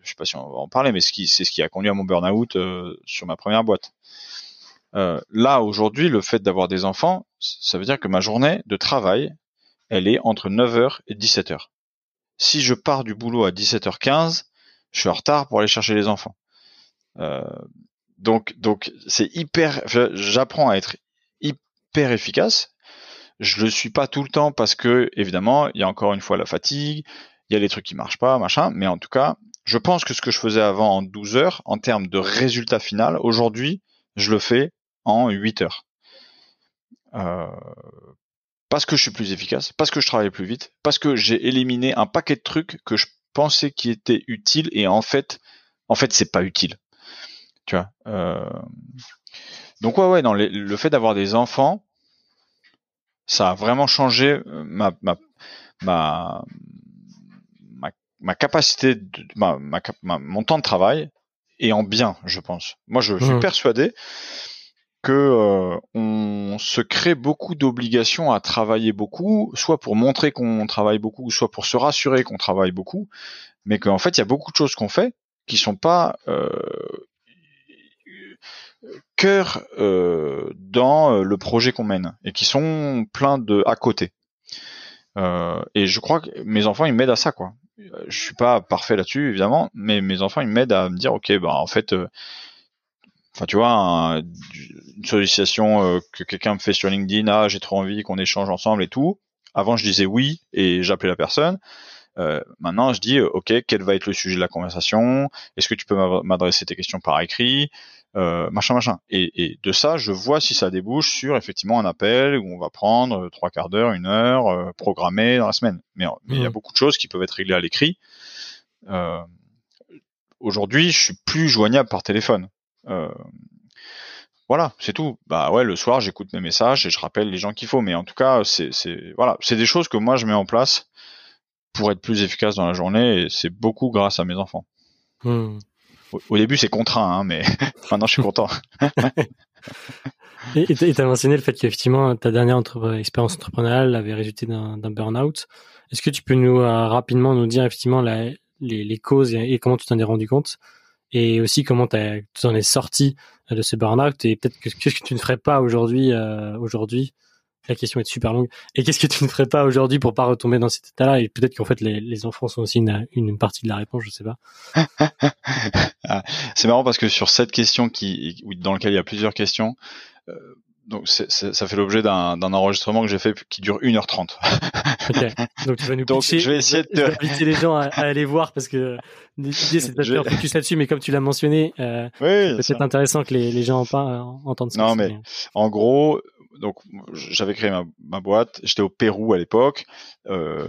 je sais pas si on va en parler, mais c'est ce qui a conduit à mon burn-out euh, sur ma première boîte. Euh, là, aujourd'hui, le fait d'avoir des enfants, ça veut dire que ma journée de travail, elle est entre 9h et 17h. Si je pars du boulot à 17h15, je suis en retard pour aller chercher les enfants. Euh, donc, donc c'est hyper. J'apprends à être hyper efficace. Je le suis pas tout le temps parce que, évidemment, il y a encore une fois la fatigue, il y a des trucs qui marchent pas, machin. Mais en tout cas, je pense que ce que je faisais avant en 12 heures, en termes de résultat final, aujourd'hui, je le fais en 8 heures. Euh, parce que je suis plus efficace, parce que je travaille plus vite, parce que j'ai éliminé un paquet de trucs que je pensais qui étaient utiles et en fait, en fait, c'est pas utile. Tu vois. Euh, donc ouais, ouais, dans le fait d'avoir des enfants, ça a vraiment changé euh, ma, ma, ma, ma capacité, de, ma, ma, mon temps de travail est en bien, je pense. Moi, je suis mmh. persuadé que euh, on se crée beaucoup d'obligations à travailler beaucoup, soit pour montrer qu'on travaille beaucoup, soit pour se rassurer qu'on travaille beaucoup, mais qu'en fait, il y a beaucoup de choses qu'on fait qui sont pas euh, cœur euh, dans le projet qu'on mène et qui sont plein de à côté. Euh, et je crois que mes enfants ils m'aident à ça quoi je suis pas parfait là-dessus évidemment, mais mes enfants ils m'aident à me dire ok bah en fait, euh, enfin tu vois une sollicitation euh, que quelqu'un me fait sur LinkedIn, ah j'ai trop envie qu'on échange ensemble et tout. Avant je disais oui et j'appelais la personne. Euh, maintenant, je dis, ok, quel va être le sujet de la conversation? Est-ce que tu peux m'adresser tes questions par écrit? Euh, machin machin. Et, de ça, je vois si ça débouche sur effectivement un appel où on va prendre euh, trois quarts d'heure, une heure, euh, programmé dans la semaine. Mais il y a mmh. beaucoup de choses qui peuvent être réglées à l'écrit. Euh, Aujourd'hui, je suis plus joignable par téléphone. Voilà, c'est tout. Bah ouais, le soir, j'écoute mes messages et je rappelle les gens qu'il faut. Mais en tout cas, c'est voilà, c'est des choses que moi je mets en place pour être plus efficace dans la journée. Et c'est beaucoup grâce à mes enfants. Mmh. Au, début, c'est contraint, hein, mais maintenant, je suis content. et tu as mentionné le fait qu'effectivement, ta dernière expérience entrepreneuriale avait résulté d'un burn-out. Est-ce que tu peux nous euh, rapidement nous dire effectivement la, les, les, causes et, comment tu t'en es rendu compte? Et aussi comment tu en es sorti de ce burn-out et peut-être qu'est-ce que tu ne ferais pas aujourd'hui euh, aujourd'hui? La question est super longue. Et qu'est-ce que tu ne ferais pas aujourd'hui pour pas retomber dans cet état-là? Et peut-être qu'en fait les, les, enfants sont aussi une, une, partie de la réponse, je sais pas. Ah, c'est marrant parce que sur cette question qui, dans laquelle il y a plusieurs questions, euh, donc ça fait l'objet d'un enregistrement que j'ai fait qui dure 1h30. ok. Donc tu vas nous donc, je vais essayer de inviter les gens à, aller voir parce que l'idée c'est de faire focus là-dessus, mais comme tu l'as mentionné, euh, oui, c'est intéressant que les, les gens en parlent, entendent ça. Non mais en gros, donc j'avais créé ma, boîte, j'étais au Pérou à l'époque, euh,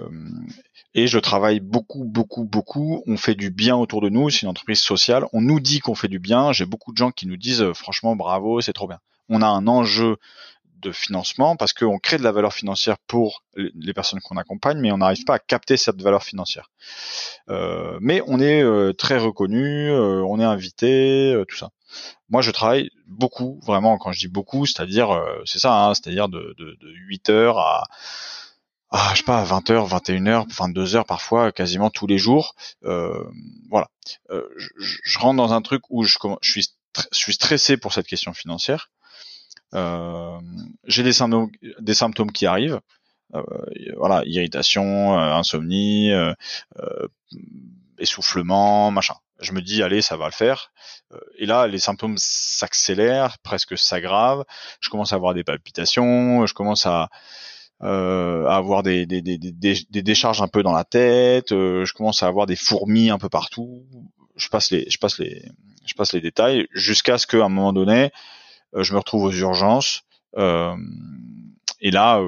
et je travaille beaucoup, beaucoup, beaucoup. On fait du bien autour de nous, c'est une entreprise sociale. On nous dit qu'on fait du bien. J'ai beaucoup de gens qui nous disent euh, franchement bravo, c'est trop bien. On a un enjeu de financement parce qu'on crée de la valeur financière pour les personnes qu'on accompagne, mais on n'arrive pas à capter cette valeur financière. Euh, mais on est très reconnu, on est invité, tout ça. Moi, je travaille beaucoup, vraiment, quand je dis beaucoup, c'est-à-dire, euh, c'est ça, hein, c'est-à-dire de, de, de 8 heures à, je sais pas, 20 heures, 21 heures, 22 heures parfois, quasiment tous les jours. Euh, voilà. Euh, je, rentre dans un truc où je suis stressé pour cette question financière. Euh, j'ai des symptômes, qui arrivent. Euh, voilà, irritation, insomnie, essoufflement, machin. Je me dis allez ça va le faire. Euh, et là les symptômes s'accélèrent presque s'aggravent. Je commence à avoir des palpitations je commence à, euh, à avoir des, des, des, des, décharges un peu dans la tête euh, je commence à avoir des fourmis un peu partout. Je passe les je passe les je passe les détails, jusqu'à ce qu'à un moment donné, je me retrouve aux urgences. et là,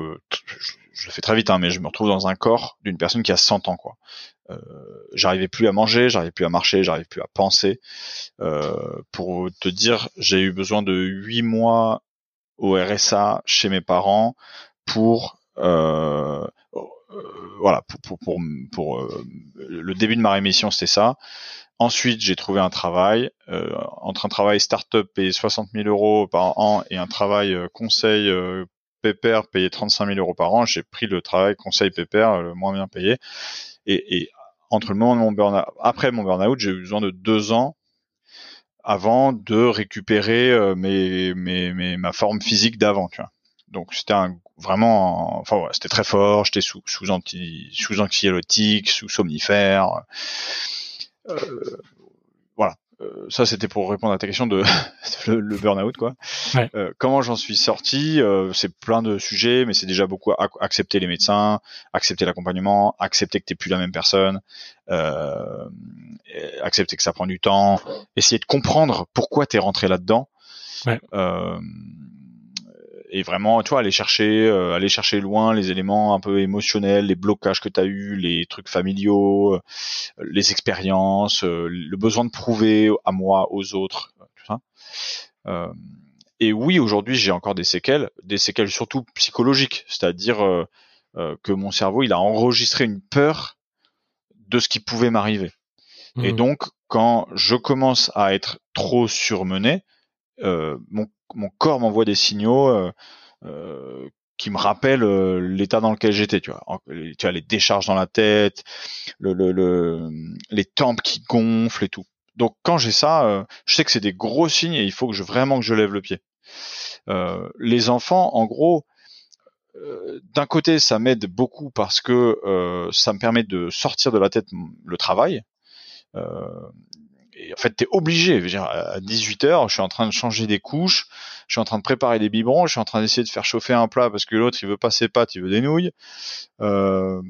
je, le fais très vite, hein, mais je me retrouve dans un corps d'une personne qui a 100 ans, quoi. Euh, j'arrivais plus à manger, j'arrivais plus à marcher, j'arrivais plus à penser. Euh, pour te dire, j'ai eu besoin de huit mois au RSA chez mes parents pour euh, voilà pour pour pour, le début de ma rémission c'était ça. Ensuite j'ai trouvé un travail entre un travail start-up payé 60 000 euros par an et un travail conseil pépère payé 35 000 euros par an. J'ai pris le travail conseil pépère le moins bien payé et, et entre le moment de mon burn après mon burn-out, j'ai eu besoin de deux ans avant de récupérer euh, mes, mes, mes, ma forme physique d'avant. Donc c'était vraiment, enfin ouais, c'était très fort. J'étais sous sous anti, sous anxiolytique, sous somnifère. Euh, voilà. Euh, ça c'était pour répondre à ta question de le, le burn-out quoi. Ouais. Euh, comment j'en suis sorti euh, C'est plein de sujets, mais c'est déjà beaucoup accepter les médecins, accepter l'accompagnement, accepter que t'es plus la même personne, accepter que ça prend du temps, essayer de comprendre pourquoi t'es rentré là-dedans. Ouais et vraiment, tu vois, aller chercher, euh, aller chercher loin les éléments un peu émotionnels, les blocages que tu as eu, les trucs familiaux, euh, les expériences, euh, le besoin de prouver à moi, aux autres, tout ça. et oui, aujourd'hui, j'ai encore des séquelles, des séquelles surtout psychologiques, c'est-à-dire que mon cerveau, il a enregistré une peur de ce qui pouvait m'arriver. Et mmh. donc, quand je commence à être trop surmené, mon mon corps m'envoie des signaux euh, euh, qui me rappellent euh, l'état dans lequel j'étais. Tu vois, tu as les décharges dans la tête, le, le, les tempes qui gonflent et tout. Donc quand j'ai ça, je sais que c'est des gros signes et il faut que je vraiment que je lève le pied. les enfants, en gros, d'un côté, ça m'aide beaucoup parce que ça me permet de sortir de la tête le travail. En fait, tu es obligé. Je dire, à 18 h je suis en train de changer des couches, je suis en train de préparer des biberons, je suis en train d'essayer de faire chauffer un plat parce que l'autre il veut pas ses pâtes, il veut des nouilles. Euh,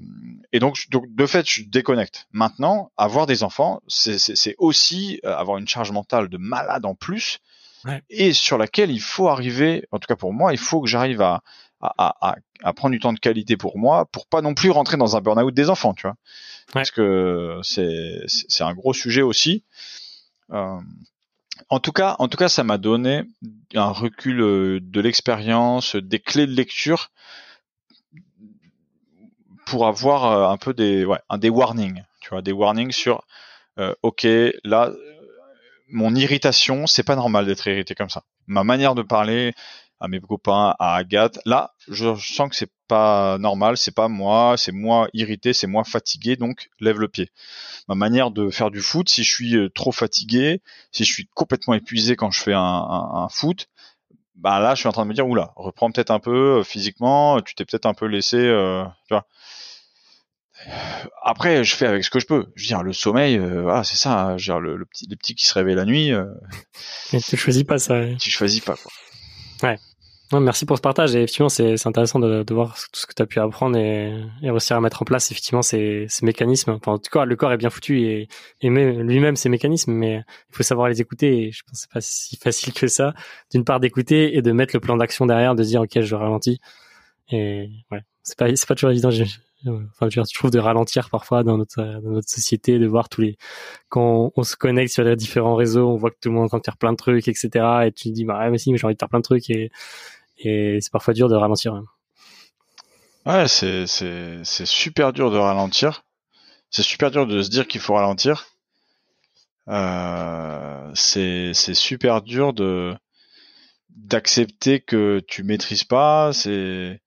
et donc, donc, de fait, je déconnecte. Maintenant, avoir des enfants, c'est aussi euh, avoir une charge mentale de malade en plus, et sur laquelle il faut arriver. En tout cas pour moi, il faut que j'arrive à, à, à, à, prendre du temps de qualité pour moi, pour pas non plus rentrer dans un burn-out des enfants, tu vois. Parce que c'est c'est un gros sujet aussi. Euh, en tout cas, en tout cas, ça m'a donné un recul euh, de l'expérience, des clés de lecture pour avoir euh, un peu des, ouais, des warnings, tu vois, des warnings sur, ok, là, mon irritation, c'est pas normal d'être irrité comme ça. Ma manière de parler, à mes copains, à Agathe. Là, je sens que c'est pas normal, c'est pas moi, c'est moi irrité, c'est moi fatigué, donc lève le pied. Ma manière de faire du foot, si je suis euh, trop fatigué, si je suis complètement épuisé quand je fais un, foot, bah là, je suis en train de me dire oula, reprends peut-être un peu euh, physiquement, tu t'es peut-être un peu laissé, euh, tu vois. Après, je fais avec ce que je peux. Je veux dire, le sommeil, c'est ça. Hein. Dire, le, petit, les petits qui se réveillent la nuit. Mais tu choisis pas ça. Tu choisis pas quoi. Ouais merci pour ce partage. Et effectivement, c'est intéressant de, de, voir tout ce que tu as pu apprendre et, et, réussir à mettre en place effectivement ces, ces mécanismes. Enfin, en tout cas, le corps est bien foutu et, et lui-même ces mécanismes, mais il faut savoir les écouter. Et je pense que c'est pas si facile que ça. D'une part, d'écouter et de mettre le plan d'action derrière, de dire ok, je ralentis. Et ouais, c'est pas c'est pas toujours évident. Enfin, je trouve de ralentir parfois dans notre dans notre société, de voir tous les quand on, se connecte sur les différents réseaux, on voit que tout le monde est en train de faire plein de trucs, etc. Et tu te dis bah ouais, mais si, mais j'ai envie de faire plein de trucs et et c'est parfois dur de ralentir. Hein. Ouais, c'est c'est c'est super dur de ralentir. C'est super dur de se dire qu'il faut ralentir. Euh, c'est c'est super dur de d'accepter que tu maîtrises pas. C'est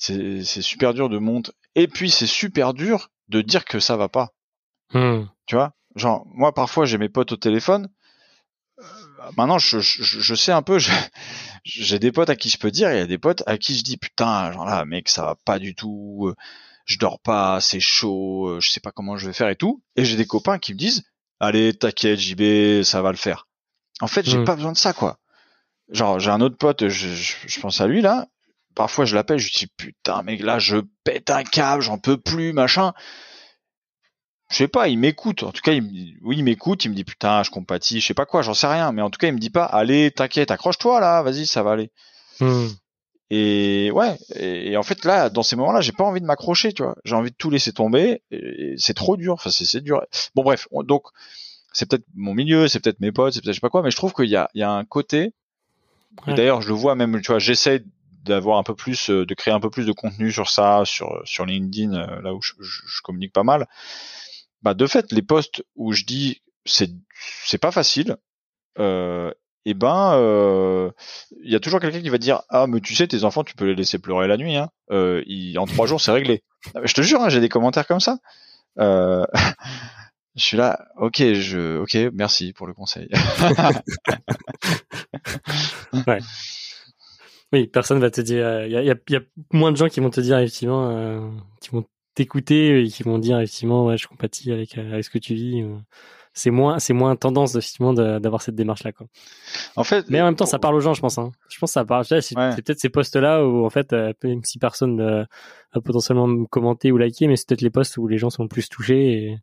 c'est c'est super dur de monter. Et puis c'est super dur de dire que ça va pas. Hmm. Tu vois, genre moi parfois j'ai mes potes au téléphone. Maintenant je, je, je sais un peu. Je, j'ai des potes à qui je peux dire, et il y a des potes à qui je dis putain, genre là, mec, ça va pas du tout, euh, je dors pas, c'est chaud, euh, je sais pas comment je vais faire et tout. Et j'ai des copains qui me disent, allez, t'inquiète, JB, ça va le faire. En fait, j'ai mm. pas besoin de ça, quoi. Genre, j'ai un autre pote, je, je, pense à lui là. Parfois, je l'appelle, je lui dis putain, mec, là, je pète un câble, j'en peux plus, machin. Je sais pas, il m'écoute. En tout cas, il oui, il m'écoute. Il me dit putain, je compatis, je sais pas quoi, j'en sais rien. Mais en tout cas, il me dit pas, allez, t'inquiète, accroche-toi là, vas-y, ça va aller. Hmm. Et ouais, et, en fait là, dans ces moments-là, j'ai pas envie de m'accrocher, tu vois. J'ai envie de tout laisser tomber. C'est trop dur. Enfin, c'est dur. Bon bref, donc c'est peut-être mon milieu, c'est peut-être mes potes, c'est peut-être je sais pas quoi, mais je trouve qu'il y a, il y a un côté. D'ailleurs, je le vois même, tu vois, j'essaie d'avoir un peu plus, euh, de créer un peu plus de contenu sur ça, sur sur LinkedIn, euh, là où je, je communique pas mal bah de fait les postes où je dis c'est c'est pas facile euh, et eh ben il euh, y a toujours quelqu'un qui va dire ah mais tu sais tes enfants tu peux les laisser pleurer la nuit hein. Euh, en trois jours c'est réglé. Je te jure hein, j'ai des commentaires comme ça. Euh, je suis là ok je ok merci pour le conseil. Ouais. oui personne va te dire il y a, y a, moins de gens qui vont te dire effectivement euh, qui vont t'écouter et qui vont dire effectivement ouais je compatis avec euh, avec ce que tu vis euh. c'est moins c'est moins tendance effectivement d'avoir cette démarche là quoi. En fait mais en même temps ça parle aux gens je pense hein. je pense que ça parle c'est peut-être ces postes là où en fait euh, même si personne a potentiellement commenté ou liké mais c'est peut-être les postes où les gens sont plus touchés et,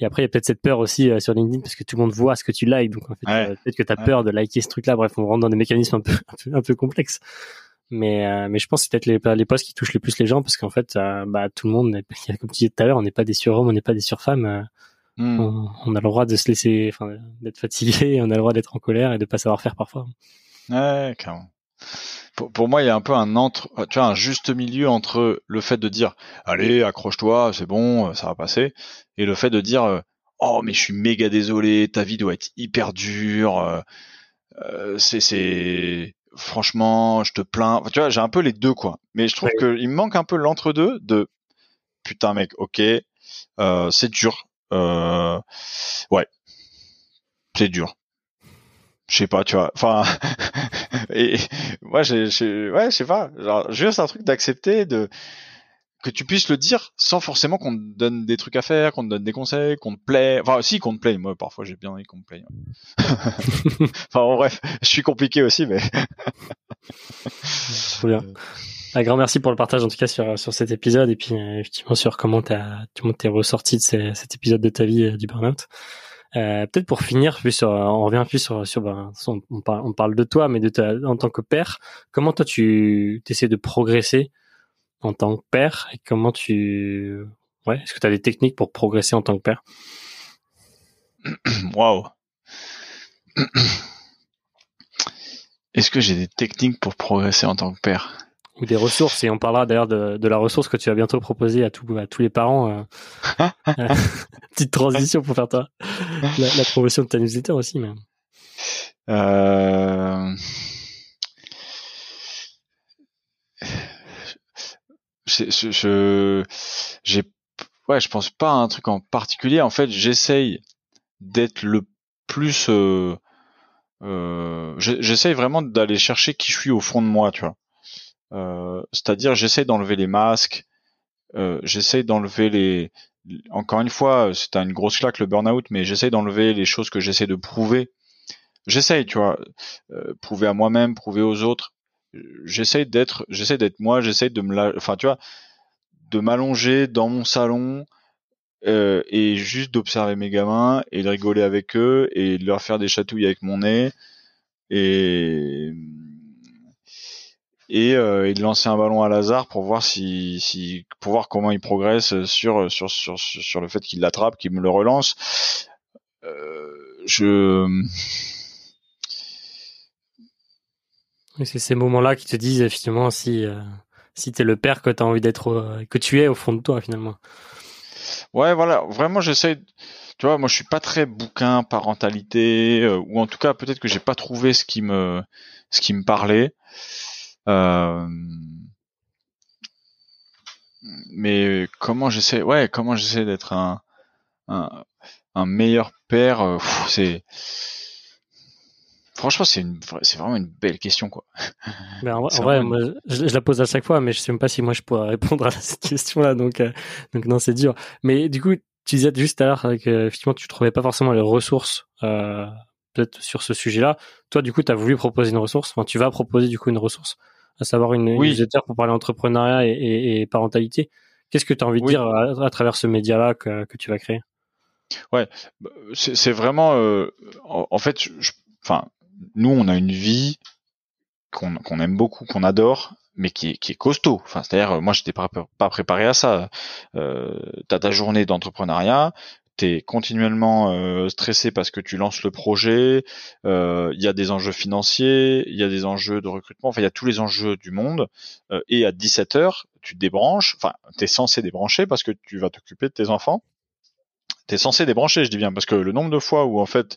et après il y a peut-être cette peur aussi sur LinkedIn parce que tout le monde voit ce que tu likes. Donc en fait peut-être que tu as peur de liker ce truc là bref on rentre dans des mécanismes un peu un peu, un peu complexes mais euh, mais je pense que c'est peut-être les les postes qui touchent le plus les gens parce qu'en fait euh, bah tout le monde comme tu disais tout à l'heure on n'est pas des surhommes on n'est pas des surfemmes euh, hmm. on, a le droit de se laisser enfin d'être fatigué on a le droit d'être en colère et de pas savoir faire parfois. Ouais carrément. Pour, pour moi il y a un peu un entre tu vois un juste milieu entre le fait de dire allez accroche-toi c'est bon ça va passer et le fait de dire oh mais je suis méga désolé ta vie doit être hyper dure c'est c'est franchement, je te plains. tu vois, j'ai un peu les deux quoi. Mais je trouve qu'il me manque un peu l'entre-deux de putain mec, ok, euh, c'est dur. Euh, ouais, c'est dur. Je sais pas, tu vois. Enfin, et moi, ouais, je sais pas. Genre, juste un truc d'accepter de que tu puisses le dire sans forcément qu'on te donne des trucs à faire, qu'on te donne des conseils, qu'on te plaît. Enfin, si qu'on te plaît. Moi, parfois, j'ai bien envie qu'on me plaît. enfin, bref, je suis compliqué aussi, mais. Bien. Un grand merci pour le partage, en tout cas, sur, sur cet épisode et puis, euh, effectivement, sur comment tu t'es ressorti de cet épisode de ta vie euh, du burn-out. Euh, peut-être pour finir, plus sur, on revient plus sur, sur ben, on, parle, on parle de toi, mais de ta, en tant que père, comment toi tu essaies de progresser en tant que père et comment tu ouais est-ce que tu as des techniques pour progresser en tant que père? Waouh. Est-ce que j'ai des techniques pour progresser en tant que père? Ou des ressources et on parlera d'ailleurs de, la ressource que tu vas bientôt proposer à, tous à tous les parents. Euh, petite transition pour faire toi la, promotion de ta newsletter aussi. Mais... Euh je, j'ai, ouais, je pense pas à un truc en particulier. En fait, j'essaye d'être le plus, euh, euh, j'essaye vraiment d'aller chercher qui je suis au fond de moi, tu vois. Euh, c'est-à-dire, j'essaye d'enlever les masques, euh, j'essaye d'enlever les, encore une fois, c'est une grosse claque le burn-out, mais j'essaye d'enlever les choses que j'essaie de prouver. J'essaye, tu vois, prouver à moi-même, prouver aux autres j'essaie d'être j'essaie d'être moi j'essaie de me la enfin tu vois de m'allonger dans mon salon euh, et juste d'observer mes gamins et de rigoler avec eux et de leur faire des chatouilles avec mon nez et et, euh, et de lancer un ballon à Lazare pour voir si, si pour voir comment il progresse sur sur sur sur le fait qu'il l'attrape qu'il me le relance. Euh, je c'est ces moments-là qui te disent effectivement si euh, si t'es le père que t'as envie d'être, euh, que tu es au fond de toi finalement. Ouais, voilà, vraiment j'essaie. Tu vois, moi je suis pas très bouquin parentalité, euh, ou en tout cas peut-être que j'ai pas trouvé ce qui me ce qui me parlait. Mais comment j'essaie, ouais, comment j'essaie d'être un, un meilleur père, c'est Franchement, c'est une, c'est vraiment une belle question, quoi. Ben, en, vrai, moi, je, la pose à chaque fois, mais je sais même pas si moi je pourrais répondre à cette question-là, donc, euh, donc non, c'est dur. Mais du coup, tu disais juste à l'heure que effectivement, tu trouvais pas forcément les ressources, euh, peut-être sur ce sujet-là. Toi, du coup, tu as voulu proposer une ressource. Enfin, tu vas proposer du coup une ressource, à savoir une, oui. newsletter pour parler entrepreneuriat et, et, et parentalité. Qu'est-ce que tu as envie de dire à, travers ce média-là que, tu vas créer? Ouais, bah, c'est vraiment, euh, en, fait, enfin, nous, on a une vie qu'on aime beaucoup, qu'on adore, mais qui est, qui est costaud. Enfin, c'est-à-dire, moi, j'étais pas, pas préparé à ça. Euh, T'as ta journée d'entrepreneuriat, t'es continuellement euh, stressé parce que tu lances le projet, euh, il y a des enjeux financiers, il y a des enjeux de recrutement, enfin il y a tous les enjeux du monde, euh, et à 17 heures, tu débranches, enfin tu es censé débrancher parce que tu vas t'occuper de tes enfants, tu es censé débrancher, je dis bien, parce que le nombre de fois où en fait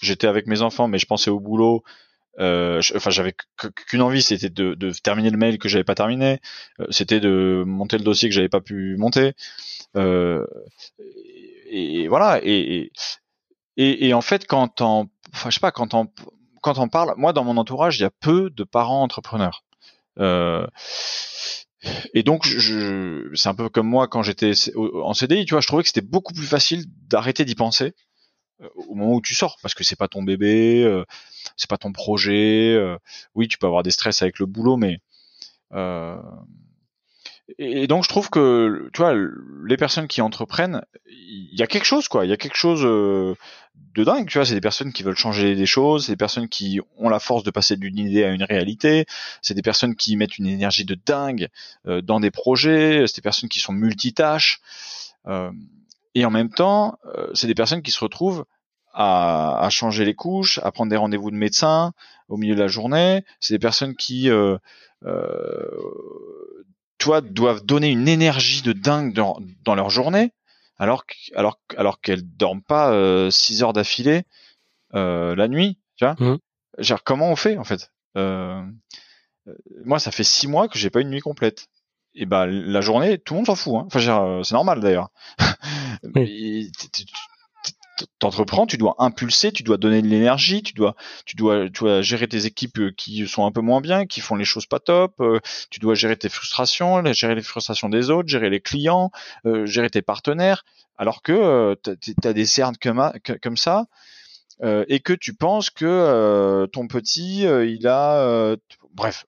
j'étais avec mes enfants mais je pensais au boulot, enfin j'avais qu'une envie c'était de, terminer le mail que j'avais pas terminé c'était de monter le dossier que j'avais pas pu monter euh, et, voilà. Et, en fait, quand on, enfin, je sais pas, quand on, quand on parle, moi, dans mon entourage, il y a peu de parents entrepreneurs. Euh, et donc, c'est un peu comme moi quand j'étais en CDI, tu vois, je trouvais que c'était beaucoup plus facile d'arrêter d'y penser euh, au moment où tu sors, parce que c'est pas ton bébé, euh, c'est pas ton projet. Euh, oui, tu peux avoir des stress avec le boulot, mais euh, et donc je trouve que tu vois les personnes qui entreprennent, il y a quelque chose quoi, il y a quelque chose euh, de dingue, tu vois, c'est des personnes qui veulent changer des choses, c'est des personnes qui ont la force de passer d'une idée à une réalité, c'est des personnes qui mettent une énergie de dingue euh, dans des projets, c'est des personnes qui sont multitâches euh, et en même temps, c'est des personnes qui se retrouvent à, à, changer les couches, à prendre des rendez-vous de médecin au milieu de la journée, c'est des personnes qui euh, toi, doivent donner une énergie de dingue dans, dans leur journée, alors alors alors qu'elles dorment pas euh, 6 heures d'affilée euh, la nuit, tu vois. Mmh. Genre, comment on fait en fait? Euh, euh, Moi, ça fait 6 mois que j'ai pas une nuit complète. Et ben la journée, tout le monde s'en fout. Hein. Enfin, euh, c'est normal d'ailleurs. Oui t'entreprends, tu dois impulser, tu dois donner de l'énergie, tu dois, tu dois, tu dois gérer tes équipes euh, qui sont un peu moins bien, qui font les choses pas top. Euh, tu dois gérer tes frustrations, gérer les frustrations des autres, gérer les clients, gérer tes partenaires. Alors que tu as des cernes comme, comme ça et que tu penses que ton petit, il a, bref.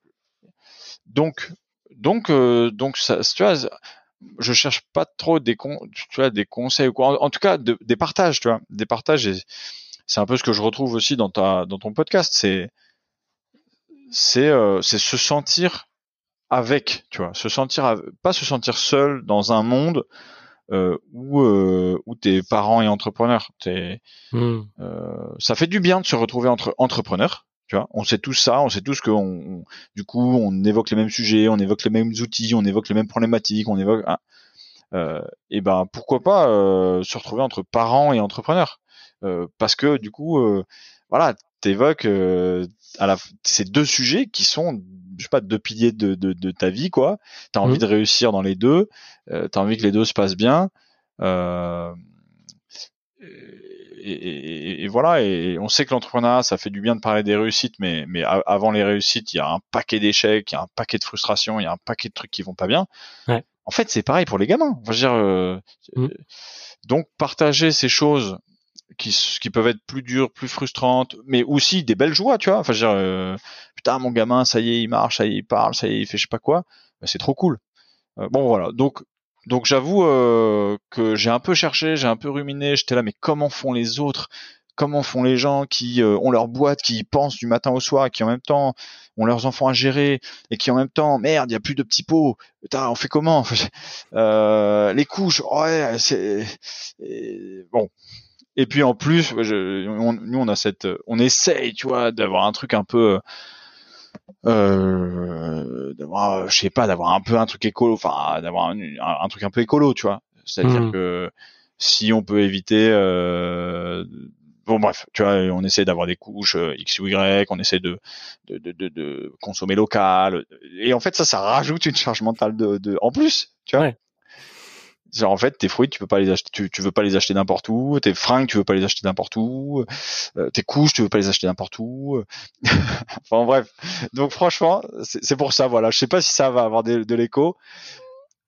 Donc, donc, donc, ça, tu vois je cherche pas trop des con, tu vois, des conseils ou quoi. En, tout cas, des partages, tu vois, des partages. Et c'est un peu ce que je retrouve aussi dans ta, dans ton podcast. C'est, c'est, euh, c'est se sentir avec, tu vois, se sentir, pas se sentir seul dans un monde euh, où, euh, où t'es parent et entrepreneur. T'es, mmh. euh, ça fait du bien de se retrouver entre entrepreneurs tu vois, on sait tous ça, on sait tous que on, du coup, on évoque les mêmes sujets, on évoque les mêmes outils, on évoque les mêmes problématiques, on évoque. Hein, euh, et ben pourquoi pas euh, se retrouver entre parents et entrepreneurs, euh, parce que du coup, euh, voilà, t'évoques euh, à la ces deux sujets qui sont, je sais pas, deux piliers de, de, de ta vie, quoi. T'as envie mmh. de réussir dans les deux, euh, t'as envie que les deux se passent bien. Euh, et, et, voilà, et on sait que l'entrepreneuriat, ça fait du bien de parler des réussites, mais, mais avant les réussites, il y a un paquet d'échecs, il y a un paquet de frustrations, il y a un paquet de trucs qui vont pas bien. Ouais. En fait, c'est pareil pour les gamins. Enfin, dire, euh, mm. Donc, partager ces choses qui, qui peuvent être plus dures, plus frustrantes, mais aussi des belles joies, tu vois. Enfin, dire, euh, putain, mon gamin, ça y est, il marche, ça y est, il parle, ça y est, il fait je sais pas quoi. Ben, c'est trop cool. Euh, bon, voilà. Donc, donc j'avoue euh, que j'ai un peu cherché, j'ai un peu ruminé, j'étais là, mais comment font les autres? Comment font les gens qui euh, ont leur boîte, qui pensent du matin au soir, qui en même temps ont leurs enfants à gérer, et qui en même temps, merde, il a plus de petits pots, Putain, on fait comment? Euh, Les couches, ouais, c'est bon. Et puis en plus, je, nous on a cette, on essaye, tu vois, d'avoir un truc un peu euh, d'avoir, je sais pas, d'avoir un peu un truc écolo, enfin d'avoir un, truc un peu écolo, tu vois. C'est-à-dire mmh. que si on peut éviter, euh, bon bref, tu vois, on essaie d'avoir des couches euh, X ou Y, on essaie de de, de, de, consommer local, et en fait ça, ça rajoute une charge mentale de, de en plus, tu vois. Ouais. Genre en fait tes fruits tu peux pas les acheter, tu, tu veux pas les acheter n'importe où, tes fringues tu veux pas les acheter n'importe où, euh, tes couches tu veux pas les acheter n'importe où. enfin bref, donc franchement c'est pour ça voilà. Je sais pas si ça va avoir de, l'écho,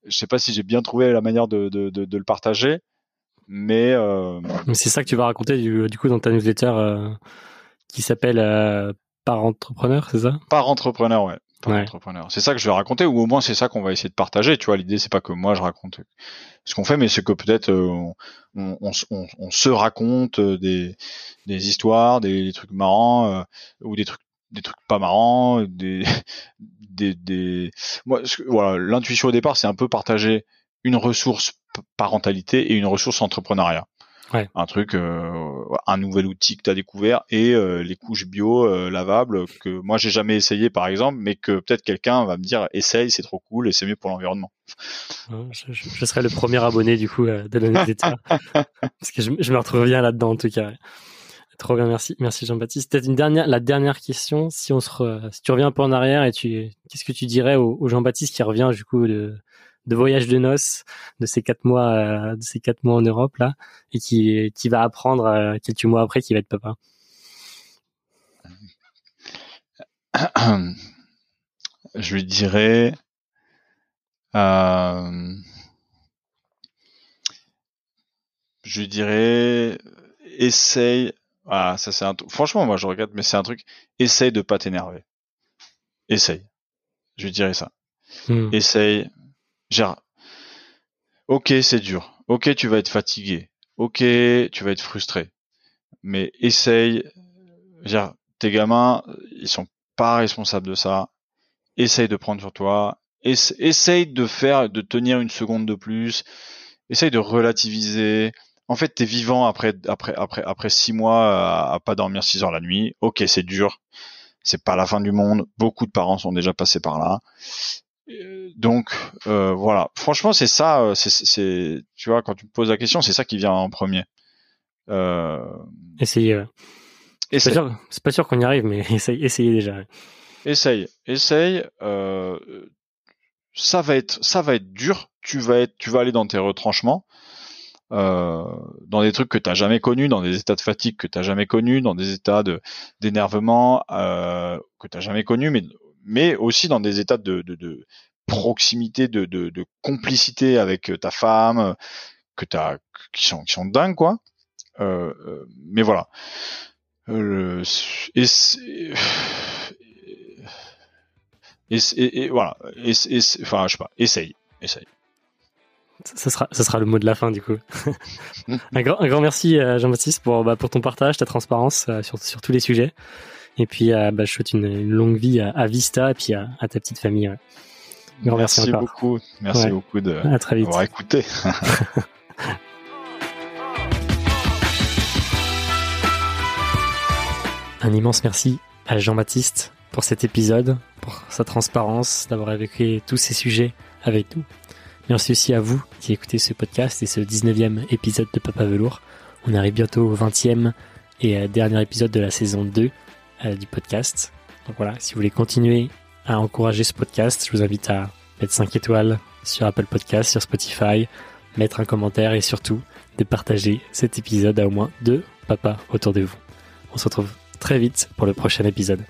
je sais pas si j'ai bien trouvé la manière de, de, de, le partager, mais euh... c'est ça que tu vas raconter du, du coup dans ta newsletter euh, qui s'appelle euh, Par entrepreneur, c'est ça? Par entrepreneur, ouais. C'est ça que je vais raconter, ou au moins c'est ça qu'on va essayer de partager. Tu vois, l'idée c'est pas que moi je raconte ce qu'on fait, mais c'est que peut-être euh, on, se raconte euh, des, histoires, des, trucs marrants euh, ou des trucs des trucs pas marrants, des des, des... moi voilà l'intuition au départ c'est un peu partager une ressource parentalité et une ressource entrepreneuriat. Un truc, euh, un nouvel outil que tu as découvert et euh, les couches bio euh, lavables que moi j'ai jamais essayé par exemple, mais que peut-être quelqu'un va me dire essaye, c'est trop cool et c'est mieux pour l'environnement. Je, je, serai le premier abonné du coup de l'année parce que je, je, me retrouve bien là-dedans en tout cas. Trop bien, merci, merci Jean-Baptiste. Peut-être une dernière, la dernière question. Si on se, si tu reviens un peu en arrière et tu, qu'est-ce que tu dirais au, au Jean-Baptiste qui revient du coup de, de voyage de noces de ces quatre mois euh, de ces quatre mois en Europe là et qui qui va apprendre euh, quelques mois après qu'il va être papa. Je lui dirais euh, je lui dirais essaye ah ça c'est un franchement moi je regarde mais c'est un truc essaye de pas t'énerver. Essaye. Je lui dirais ça. Hmm. essaye ok, c'est dur. Ok, tu vas être fatigué. Ok, tu vas être frustré. Mais essaye. Genre, tes gamins, ils sont pas responsables de ça. Essaye de prendre sur toi. Essaye de faire, de tenir une seconde de plus. Essaye de relativiser. En fait, t'es vivant après, après, après, après six mois à, à pas dormir six heures la nuit. Ok, c'est dur. C'est pas la fin du monde. Beaucoup de parents sont déjà passés par là. Euh, donc euh, voilà, franchement c'est ça, euh, c'est tu vois quand tu me poses la question, c'est ça qui vient en premier. Euh... Essayer. C'est pas sûr, qu'on y arrive, mais essaye, essayez déjà. Essaye, essaye. ça va être, ça va être dur. Tu vas être, tu vas aller dans tes retranchements, dans des trucs que t'as jamais connus, dans des états de fatigue que t'as jamais connus, dans des états de d'énervement que t'as jamais connus, mais mais aussi dans des états de, de, de proximité, de, complicité avec ta femme, que t'as, qui sont, qui sont dingues, quoi. Euh, euh mais voilà. Euh, et, et, et, voilà. Et, enfin, je sais pas. Essaye, essaye. Ça sera, ça sera le mot de la fin du coup. un, grand, un grand merci euh, Jean-Baptiste pour, bah, pour ton partage, ta transparence euh, sur, sur tous les sujets. Et puis, euh, bah, je souhaite une, longue vie à, Vista et puis à, ta petite famille. merci, beaucoup. Merci beaucoup de m'avoir écouté. Un immense merci à Jean-Baptiste pour cet épisode, pour sa transparence, d'avoir évoqué tous ces sujets avec nous. Merci aussi à vous qui écoutez ce podcast et ce 19e épisode de Papa Velours. On arrive bientôt au 20e et dernier épisode de la saison 2. Euh, du podcast. Donc voilà, si vous voulez continuer à encourager ce podcast, je vous invite à mettre 5 étoiles sur Apple Podcast, sur Spotify, mettre un commentaire et surtout de partager cet épisode à au moins deux papas autour de vous. On se retrouve très vite pour le prochain épisode.